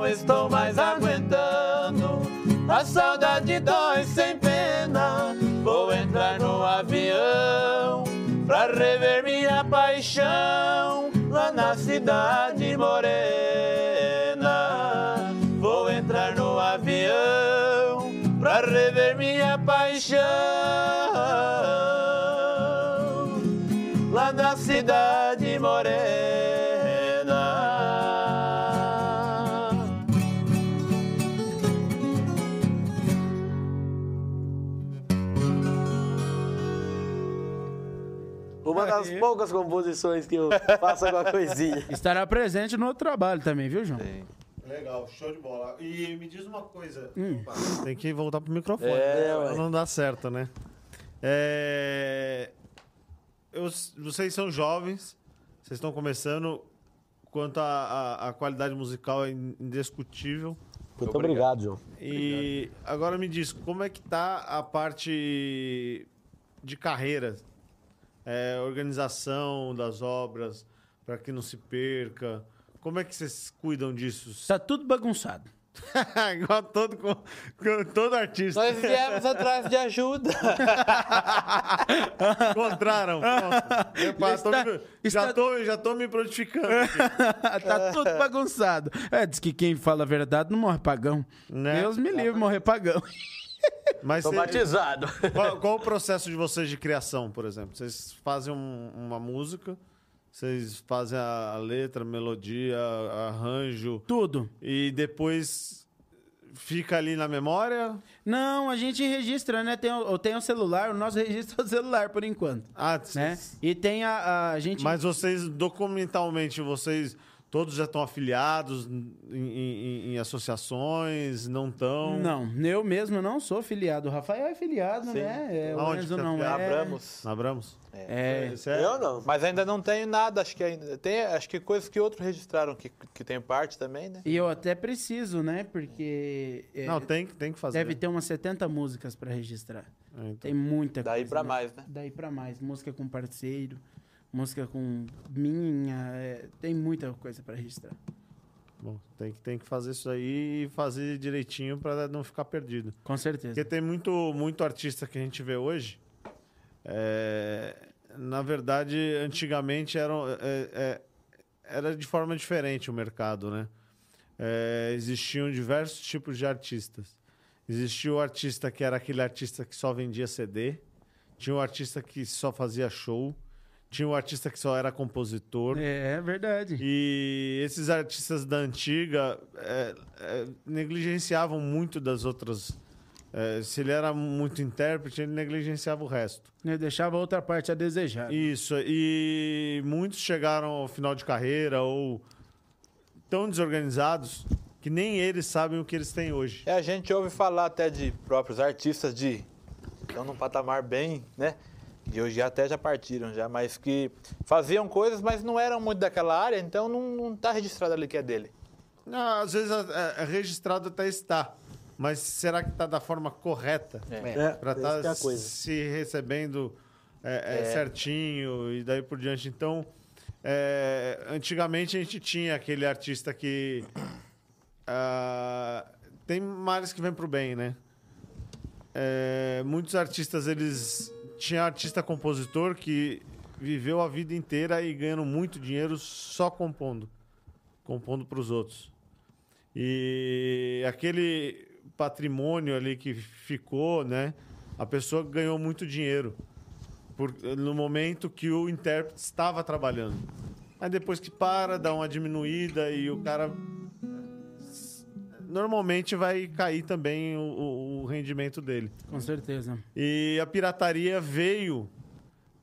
Não estou mais aguentando, a saudade dói sem pena. Vou entrar no avião pra rever minha paixão lá na cidade morena. Vou entrar no avião pra rever minha paixão Das poucas composições que eu faço alguma coisinha. Estará presente no outro trabalho também, viu, João? Legal, show de bola. E me diz uma coisa. Opa, tem que voltar pro microfone. É, né? não dá certo, né? É, eu- vocês são jovens, vocês estão começando. Quanto à qualidade musical é indiscutível. Muito obrigado, João. E agora me diz, como é que tá a parte de carreira? É, organização das obras, para que não se perca. Como é que vocês cuidam disso? Tá tudo bagunçado. Igual todo, todo artista. Nós viemos atrás de ajuda. Encontraram. Epa, tô Está- me- já, está- tô, já tô me prontificando. tá tudo bagunçado. É, diz que quem fala a verdade não morre pagão. Né? Deus me livre morrer pagão. Mas Tô cê- batizado. qual, qual o processo de vocês de criação, por exemplo? Vocês fazem um- uma música, vocês fazem a, a letra, a melodia, arranjo, Tudo. e depois fica ali na memória? Não, a gente registra, né? Tem, o- eu tenho o celular, o nosso registro é o celular por enquanto. Ah, Né? E tem a, a gente. Mas vocês, documentalmente, vocês todos já estão afiliados em, em- em associações? Não estão? Não, eu mesmo não sou filiado. O Rafael é filiado, Sim. né? É, o Enzo tá não é. Abramos. Abramos? É. Isso é- Eu não. Mas ainda não tenho nada, acho que ainda. Tem, acho que coisas que outros registraram que, que tem parte também, né? E eu até preciso, né? Porque é, Não, tem, que- tem que fazer. deve ter umas 70 músicas pra registrar. É, então. Tem muita Daí coisa. pra né? mais, né? Daí pra mais. Música com parceiro, música com minha. é, tem muita coisa pra registrar. Bom, tem, que- tem que fazer isso aí e fazer direitinho pra não ficar perdido. Com certeza. Porque tem muito, muito artista que a gente vê hoje. é, na verdade, antigamente era, é, é, era de forma diferente o mercado, né? É, existiam diversos tipos de artistas. Existia o artista que era aquele artista que só vendia CD. Tinha o artista que só fazia show. Tinha o artista que só era compositor. É, é verdade. E esses artistas da antiga é, é, negligenciavam muito das outras. é, se ele era muito intérprete, ele negligenciava o resto. Eu deixava outra parte a desejar. Isso, e muitos chegaram ao final de carreira ou tão desorganizados que nem eles sabem o que eles têm hoje. É, a gente ouve falar até de próprios artistas de estão num patamar bem, né? De hoje até já partiram já, mas que faziam coisas, mas não eram muito daquela área, então não, não tá registrado ali que é dele. Ah, às vezes é, é registrado até está, mas será que está da forma correta? É, para essa estar que é se recebendo é, é, É. certinho e daí por diante. Então, é, antigamente a gente tinha aquele artista que ah, tem males que vêm pro bem, né? É, muitos artistas eles tinha artista compositor que viveu a vida inteira e ganhando muito dinheiro só compondo, compondo para os outros. E aquele patrimônio ali que ficou, né? A pessoa ganhou muito dinheiro por, no momento que o intérprete estava trabalhando. Aí depois que para, dá uma diminuída e o cara normalmente vai cair também o, o- o rendimento dele. Com certeza. E a pirataria veio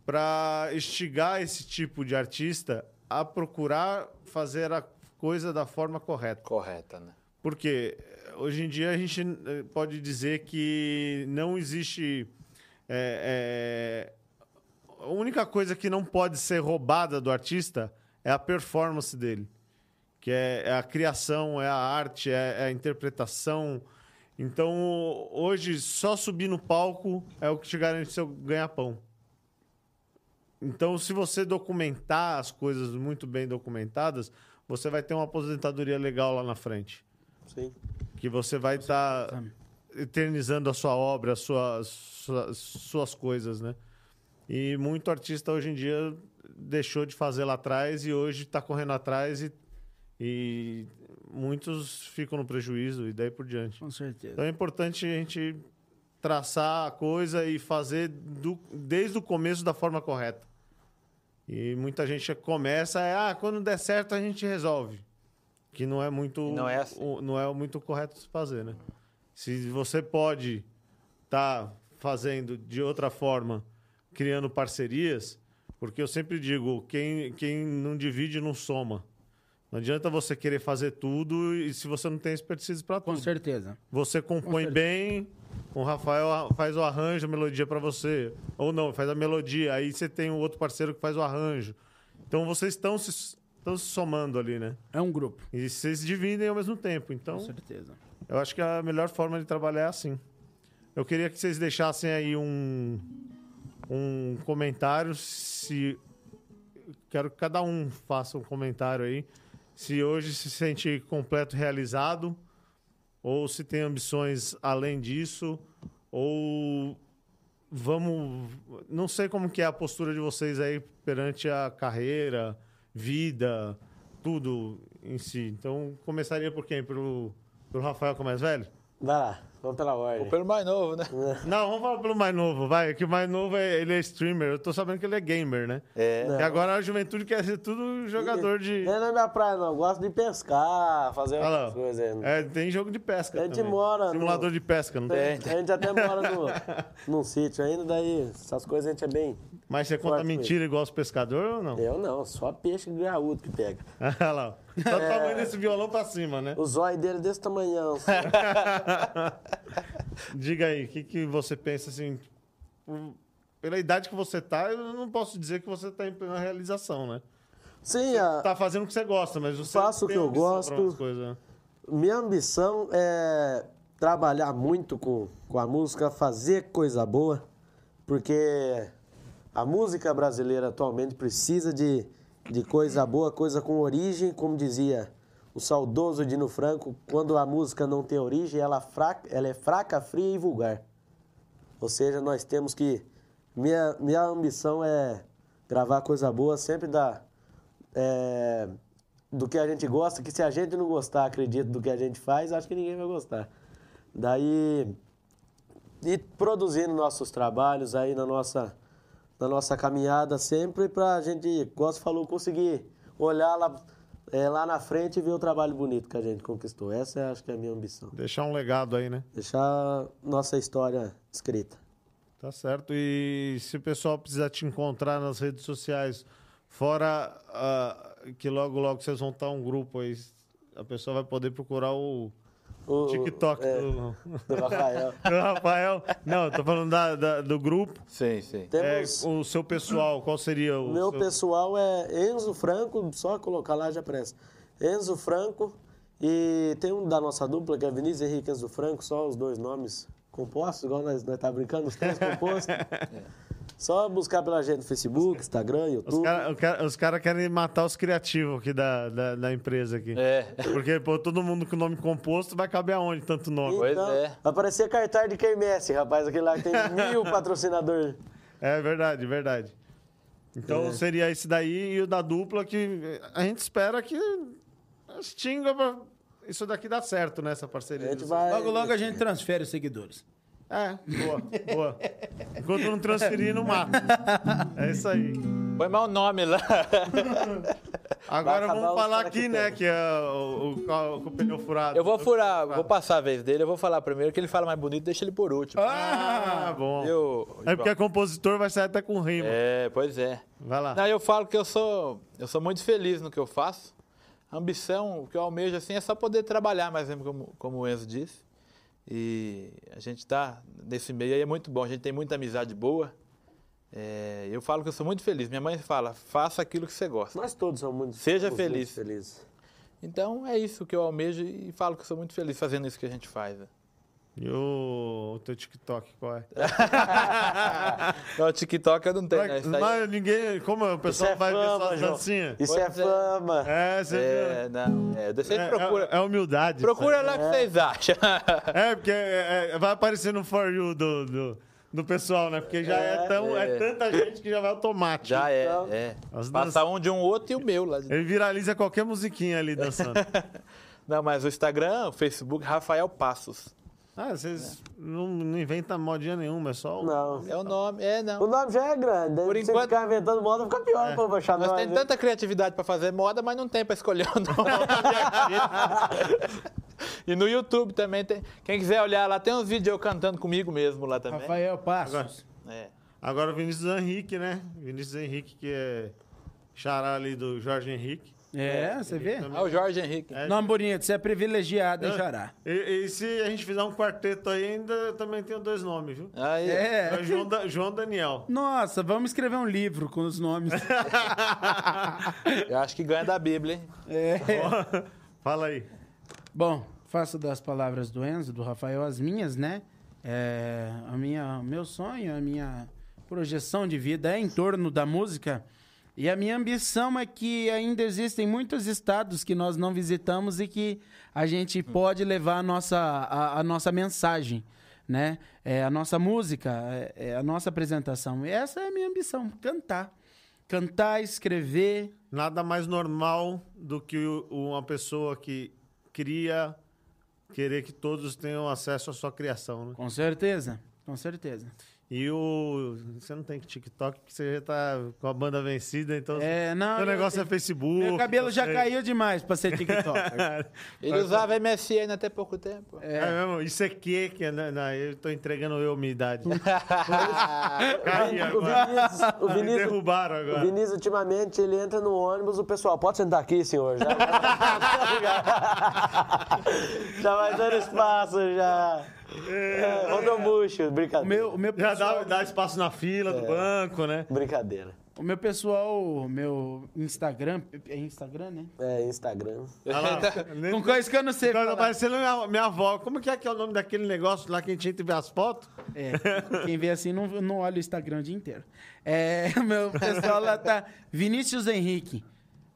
para instigar esse tipo de artista a procurar fazer a coisa da forma correta. Correta, né? Porque eh, hoje em dia a gente eh, pode dizer que não existe. eh, eh, a única coisa que não pode ser roubada do artista é a performance dele. Que é, é a criação, é a arte, é, é a interpretação. Então, hoje, só subir no palco é o que te garante seu ganha-pão. Então, se você documentar as coisas muito bem documentadas, você vai ter uma aposentadoria legal lá na frente. Sim. Que você vai estar eternizando a sua obra, as suas, suas, suas coisas, né? E muito artista hoje em dia deixou de fazer lá atrás e hoje está correndo atrás e, e muitos ficam no prejuízo e daí por diante. Com certeza. Então é importante a gente traçar a coisa e fazer do- desde o começo da forma correta. E muita gente começa, é, ah, quando der certo a gente resolve. Que não é muito, não é assim. o- não é muito correto se fazer, né? Se você pode estar fazendo de outra forma, criando parcerias, porque eu sempre digo, quem, quem não divide não soma. Não adianta você querer fazer tudo e se você não tem expertise para Com tudo. certeza. Você compõe certeza. bem, o Rafael faz o arranjo, a melodia para você. Ou não, faz a melodia, aí você tem um outro parceiro que faz o arranjo. Então vocês estão se, estão se somando ali, né? É um grupo. E vocês dividem ao mesmo tempo. Então, Com certeza. eu acho que a melhor forma de trabalhar é assim. Eu queria que vocês deixassem aí um, um comentário. Se quero que cada um faça um comentário aí. Se hoje se sente completo realizado ou se tem ambições além disso ou vamos não sei como que é a postura de vocês aí perante a carreira, vida, tudo em si. Então começaria por quem? Pelo, pelo Rafael que é mais velho? Vai lá, vamos pela ordem. Ou pelo mais novo, né? Não, vamos falar pelo mais novo, vai. Que o mais novo é, ele é streamer. Eu tô sabendo que ele é gamer, né? É. E agora a juventude quer ser tudo jogador de. Não é minha praia, não. Eu gosto de pescar, fazer Olha lá. outras coisas aí. É, tem jogo de pesca. A gente também. mora no- Simulador de pesca, não tem? A gente até mora no, num sítio ainda, daí essas coisas a gente é bem. Mas você conta mentira igual os pescadores ou não? Eu não, só peixe graúdo que pega. Olha lá. Só o tamanho desse violão pra cima, né? O zóio dele é desse tamanhão. assim. Diga aí, o que, que você pensa assim? por- Pela idade que você tá, eu não posso dizer que você tá em plena realização, né? Sim, a Tá fazendo o que você gosta, mas você Faço o tem que eu ambição pra gosto. umas coisas, né? minha ambição é trabalhar muito com, com a música, fazer coisa boa, porque a música brasileira atualmente precisa de, de coisa boa, coisa com origem, como dizia o saudoso Dino Franco, quando a música não tem origem, ela, fraca, ela é fraca, fria e vulgar. Ou seja, nós temos que. Minha, minha ambição é gravar coisa boa, sempre dar. é, do que a gente gosta, que se a gente não gostar, acredito, do que a gente faz, acho que ninguém vai gostar. Daí. E produzindo nossos trabalhos aí na nossa, na nossa caminhada sempre pra gente, igual você falou, conseguir olhar lá, é, lá na frente e ver o trabalho bonito que a gente conquistou. Essa é, acho que é a minha ambição. Deixar um legado aí, né? Deixar nossa história escrita. Tá certo. E se o pessoal precisar te encontrar nas redes sociais, fora ah, que logo, logo vocês vão estar um grupo aí, a pessoa vai poder procurar o O, TikTok é, do, do Rafael. do Rafael. Não, eu tô falando da, da- do grupo. Sim, sim. É, Temos, o seu pessoal, qual seria o o meu seu... pessoal é Enzo Franco, só colocar lá já aparece. Enzo Franco e tem um da nossa dupla que é Vinícius Henrique Enzo Franco, só os dois nomes compostos, igual nós, nós tá brincando, os três compostos. Só buscar pela gente no Facebook, Instagram, Os YouTube. caras os cara querem matar os criativos aqui da, da, da empresa aqui. É. Porque, pô, todo mundo com nome composto vai caber aonde tanto nome? Pois Então, é. Vai aparecer cartaz de quermesse, rapaz, aquele lá que tem mil patrocinadores. É verdade, verdade. Então É. seria esse daí e o da dupla que a gente espera que extinga pra isso daqui dar certo, né? Essa parceria. A gente vai... Logo, logo a gente transfere os seguidores. É, boa, boa. Enquanto não transferir, não mata. É isso aí. Põe mais o nome lá. Agora vamos os falar que aqui, né? Que é o, o, o- pneu furado. Eu vou furar, vou passar a vez dele, eu vou falar primeiro, que ele fala mais bonito, deixa ele por último. Ah, bom. Eu, É porque é compositor, vai sair até com rima. É, pois é. Vai lá. Não, eu falo que eu sou, eu sou muito feliz no que eu faço. A ambição, o que eu almejo assim, é só poder trabalhar, mais mesmo como, como o Enzo disse. E a gente está nesse meio aí, é muito bom. A gente tem muita amizade boa. É, eu falo que eu sou muito feliz. Minha mãe fala, faça aquilo que você gosta. Nós todos somos muito Seja somos muito feliz. felizes. Então é isso que eu almejo e falo que eu sou muito feliz fazendo isso que a gente faz. Né? E o, o teu TikTok, qual é? Não, TikTok eu não tenho, né? Isso aí- Mas ninguém. Como o pessoal é vai ver fama, João. dancinhas? Isso é é. fama. É, você É, não, é, você é, procura, é, é humildade. procura lá o que É. vocês acham. É, porque é, é, vai aparecer no For You do, do, do pessoal, né? Porque já é, É, tão, é. é. tanta gente que já vai automático. Já é, Então, é. as Passa um de um outro e o meu lá. Ele viraliza qualquer musiquinha ali dançando. Não, mas o Instagram, o Facebook, Rafael Passos. Ah, vocês não, não inventam modinha nenhuma, é só. o- Não. É o nome, é, O não. nome já é grande. Por Se enquanto- ficar inventando moda, fica pior pra achar Nós nós, tem tanta criatividade pra fazer moda, mas não tem pra escolher o nome. e no YouTube também tem. Quem quiser olhar lá, tem uns vídeos eu cantando comigo mesmo lá também. Rafael Passos. É. Agora o Vinícius Henrique, né? Vinícius Henrique, que é xará ali do Jorge Henrique. É, você vê? Ah, o Jorge Henrique. É. Nome bonito, você é privilegiado em É. Jará. E, e se a gente fizer um quarteto aí, ainda eu também tenho dois nomes, viu? Aí, É. É João, Da- João Daniel. Nossa, vamos escrever um livro com os nomes. eu acho que ganha da Bíblia, hein? É. Fala aí. Bom, faço das palavras do Enzo, do Rafael, as minhas, né? É, a minha, meu sonho, a minha projeção de vida é em torno da música. E a minha ambição é que ainda existem muitos estados que nós não visitamos e que a gente pode levar a nossa, a, a nossa mensagem, né? É, a nossa música, é, é a nossa apresentação. E essa é a minha ambição, cantar. Cantar, escrever, Nada mais normal do que uma pessoa que cria querer que todos tenham acesso à sua criação, né? Com certeza, com certeza. E o. Você não tem TikTok, porque você já tá com a banda vencida, então. É, não. Seu eu- negócio é Facebook. Meu cabelo já você- caiu demais pra ser TikTok. Ele usava MSN até pouco tempo. É, mesmo? Isso é que, que né, não, eu tô entregando eu minha idade. O Caí Vi- o agora. Vinícius, o Me derrubaram o agora. Vinícius, ultimamente, ele entra no ônibus, o pessoal, pode sentar aqui, senhor? Já, já vai dando espaço, já. É, rodobucho, O brincadeira. meu, o meu Já pessoal, dá, dá espaço na fila do banco, né? Brincadeira. o meu pessoal, meu Instagram, é Instagram, né? É, Instagram. Olha lá. Com coisa que eu não sei Tá parecendo minha, minha avó. Como que é que é o nome daquele negócio lá que a gente entra e vê as fotos? É, quem vê assim não, não olha o Instagram o dia inteiro. É, o meu pessoal lá tá Vinícius Henrique.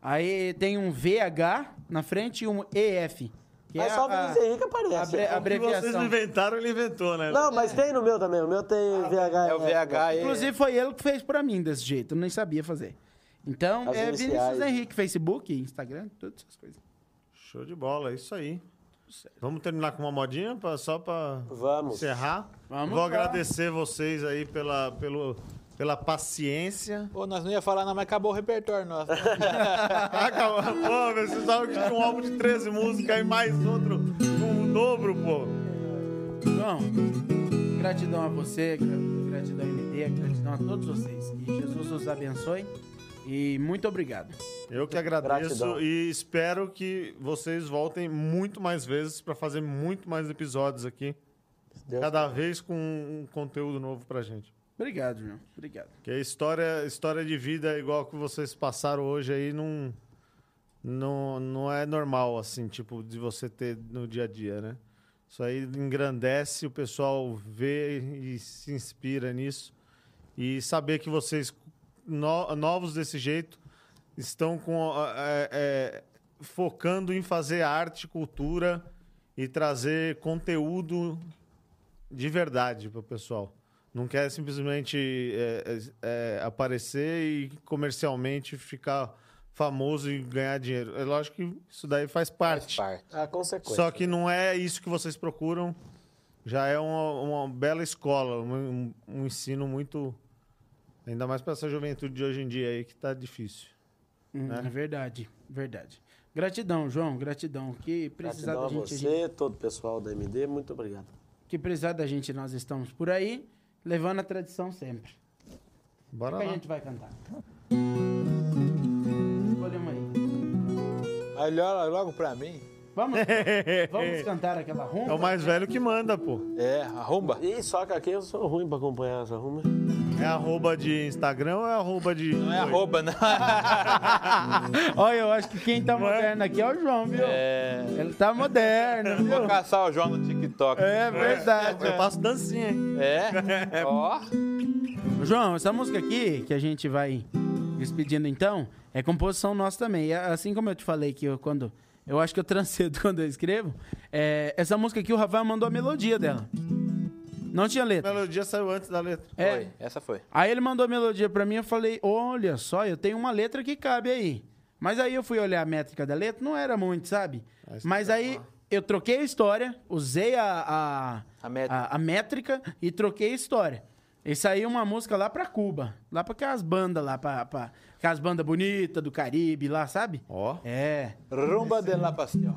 Aí tem um VH na frente e um EF. Que Mas é só o a- Vinícius Henrique aparece. É. O que vocês inventaram, ele inventou, né? Não, mas tem no meu também. O meu tem VH. É o VH e... Inclusive foi ele que fez pra mim desse jeito, eu nem sabia fazer. Então, As é iniciais. Vinícius Henrique, Facebook, Instagram, todas essas coisas. Show de bola, é isso aí. Vamos terminar com uma modinha pra, só pra Vamos. encerrar? Vamos Vou lá. agradecer vocês aí pela, pelo, pela paciência. Pô, nós não ia falar não, mas acabou o repertório nosso. Acabou. Pô, vocês estavam que tinha um álbum de 13 músicas e mais outro, um dobro, pô. João, gratidão a você, gra- gratidão a MD, gratidão a todos vocês. Que Jesus os abençoe e muito obrigado. Eu que agradeço Gratidão. e espero que vocês voltem muito mais vezes pra fazer muito mais episódios aqui. Deus Cada vez com um conteúdo novo pra gente. Obrigado, João. Obrigado. Que a história, história de vida igual que vocês passaram hoje aí não, não, não é normal, assim, tipo, de você ter no dia a dia, né? Isso aí engrandece, o pessoal vê e se inspira nisso. E saber que vocês, no- novos desse jeito, estão com, é, é, focando em fazer arte, cultura e trazer conteúdo de verdade para o pessoal. Não quer simplesmente é, é, é, aparecer e comercialmente ficar famoso e ganhar dinheiro. É lógico que isso daí faz parte. parte. A consequência. Só que não é isso que vocês procuram. Já é uma, uma bela escola, um, um ensino muito. Ainda mais para essa juventude de hoje em dia aí que tá difícil. Hum, Né? É verdade, verdade. Gratidão, João, gratidão. Que precisar Gratidão da a gente, a você, gente- todo o pessoal da MD, muito obrigado. que precisar da gente, nós estamos por aí, levando a tradição sempre. O Bora que a lá. gente vai cantar? Escolha uma aí. Aí olha logo pra mim. Vamos, vamos cantar aquela rumba? É o mais velho que manda, pô. É, arromba. Ih, só que aqui eu sou ruim pra acompanhar essa rumba. É arroba de Instagram ou é arroba de. Não é arroba, não. Olha, eu acho que quem tá moderno aqui é o João, viu? É. Ele tá moderno, Vou viu? caçar o João no TikTok. É verdade. Eu faço dancinha, hein? É? Ó. João, essa música aqui, que a gente vai despedindo então, é composição nossa também. E assim como eu te falei que eu, quando. Eu acho que eu trancedo quando eu escrevo. é, essa música aqui, o Rafael mandou a melodia dela. Não tinha A letra. melodia saiu antes da letra. É. Foi, essa foi. Aí ele mandou a melodia pra mim, eu falei, olha só, eu tenho uma letra que cabe aí. Mas aí eu fui olhar a métrica da letra, não era muito, sabe? Mas Mas tá aí lá. eu troquei a história, usei a, a, A métrica. a- a métrica e troquei a história. E saiu uma música lá pra Cuba, lá pra aquelas bandas lá, pra, pra aquelas bandas bonitas do Caribe lá, sabe? Ó. É. Rumba de la Pasión.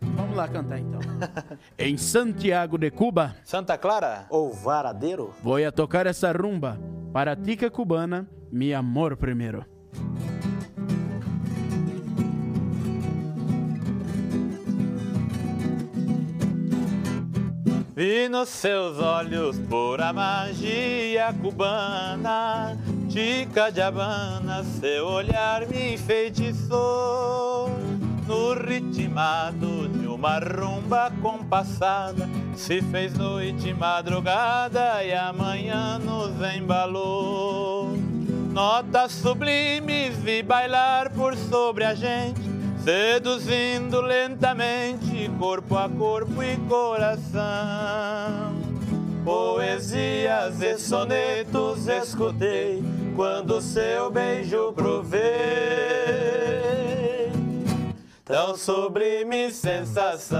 Vamos lá cantar então. em Santiago de Cuba, Santa Clara? Ou varadeiro? vou a tocar essa rumba para a tica cubana, mi amor primeiro. Vi nos seus olhos pura magia cubana, Chica de Habana, seu olhar me enfeitiçou. No ritmado de uma rumba compassada, se fez noite madrugada e amanhã nos embalou. Notas sublimes vi bailar por sobre a gente, seduzindo lentamente, corpo a corpo e coração. Poesias e sonetos escutei quando seu beijo provei. tão sublime sensação.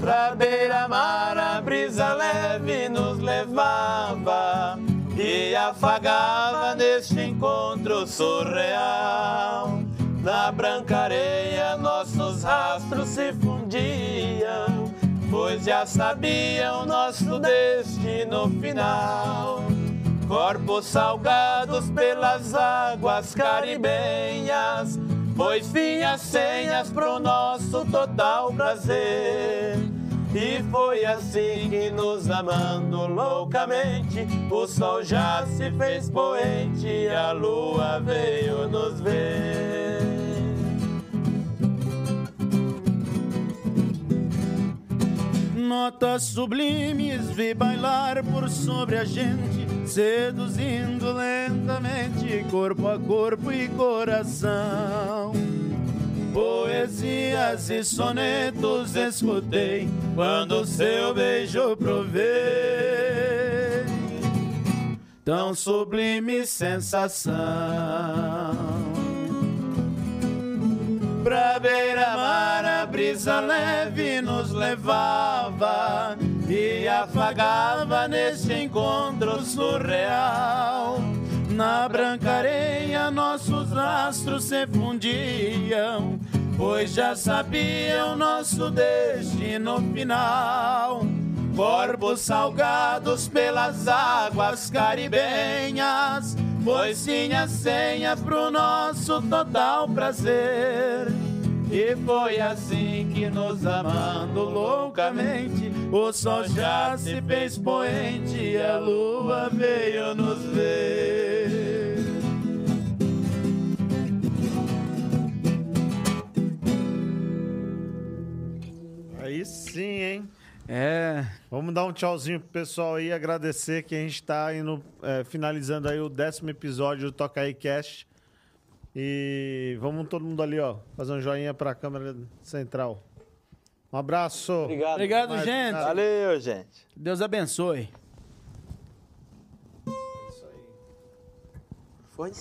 Pra beira-mar a brisa leve nos levava e afagava neste encontro surreal. Na branca areia nossos rastros se fundiam, pois já sabiam nosso destino final. Corpos salgados pelas águas caribenhas, pois vinha senhas pro nosso total prazer. E foi assim que nos amando loucamente, o sol já se fez poente e a lua veio nos ver. Notas sublimes vi bailar por sobre a gente, seduzindo lentamente, corpo a corpo e coração. Poesias e sonetos escutei quando seu beijo provei. Tão sublime sensação. Pra beira-mar a brisa leve nos levava e afagava nesse encontro surreal. Na branca areia nossos rastros se fundiam, pois já sabiam nosso destino final. Corpos salgados pelas águas caribenhas, pois tinha senha pro nosso total prazer. E foi assim que nos amando loucamente, o sol já se fez poente e a lua veio nos ver. Aí sim, hein? É, Vamos dar um tchauzinho pro pessoal aí, agradecer que a gente tá indo, é, finalizando aí o décimo episódio do Toca aí Cast. E vamos todo mundo ali, ó, fazer um joinha pra câmera central. Um abraço. Obrigado. obrigado, Mas- gente. Valeu, gente. Deus abençoe. Foi?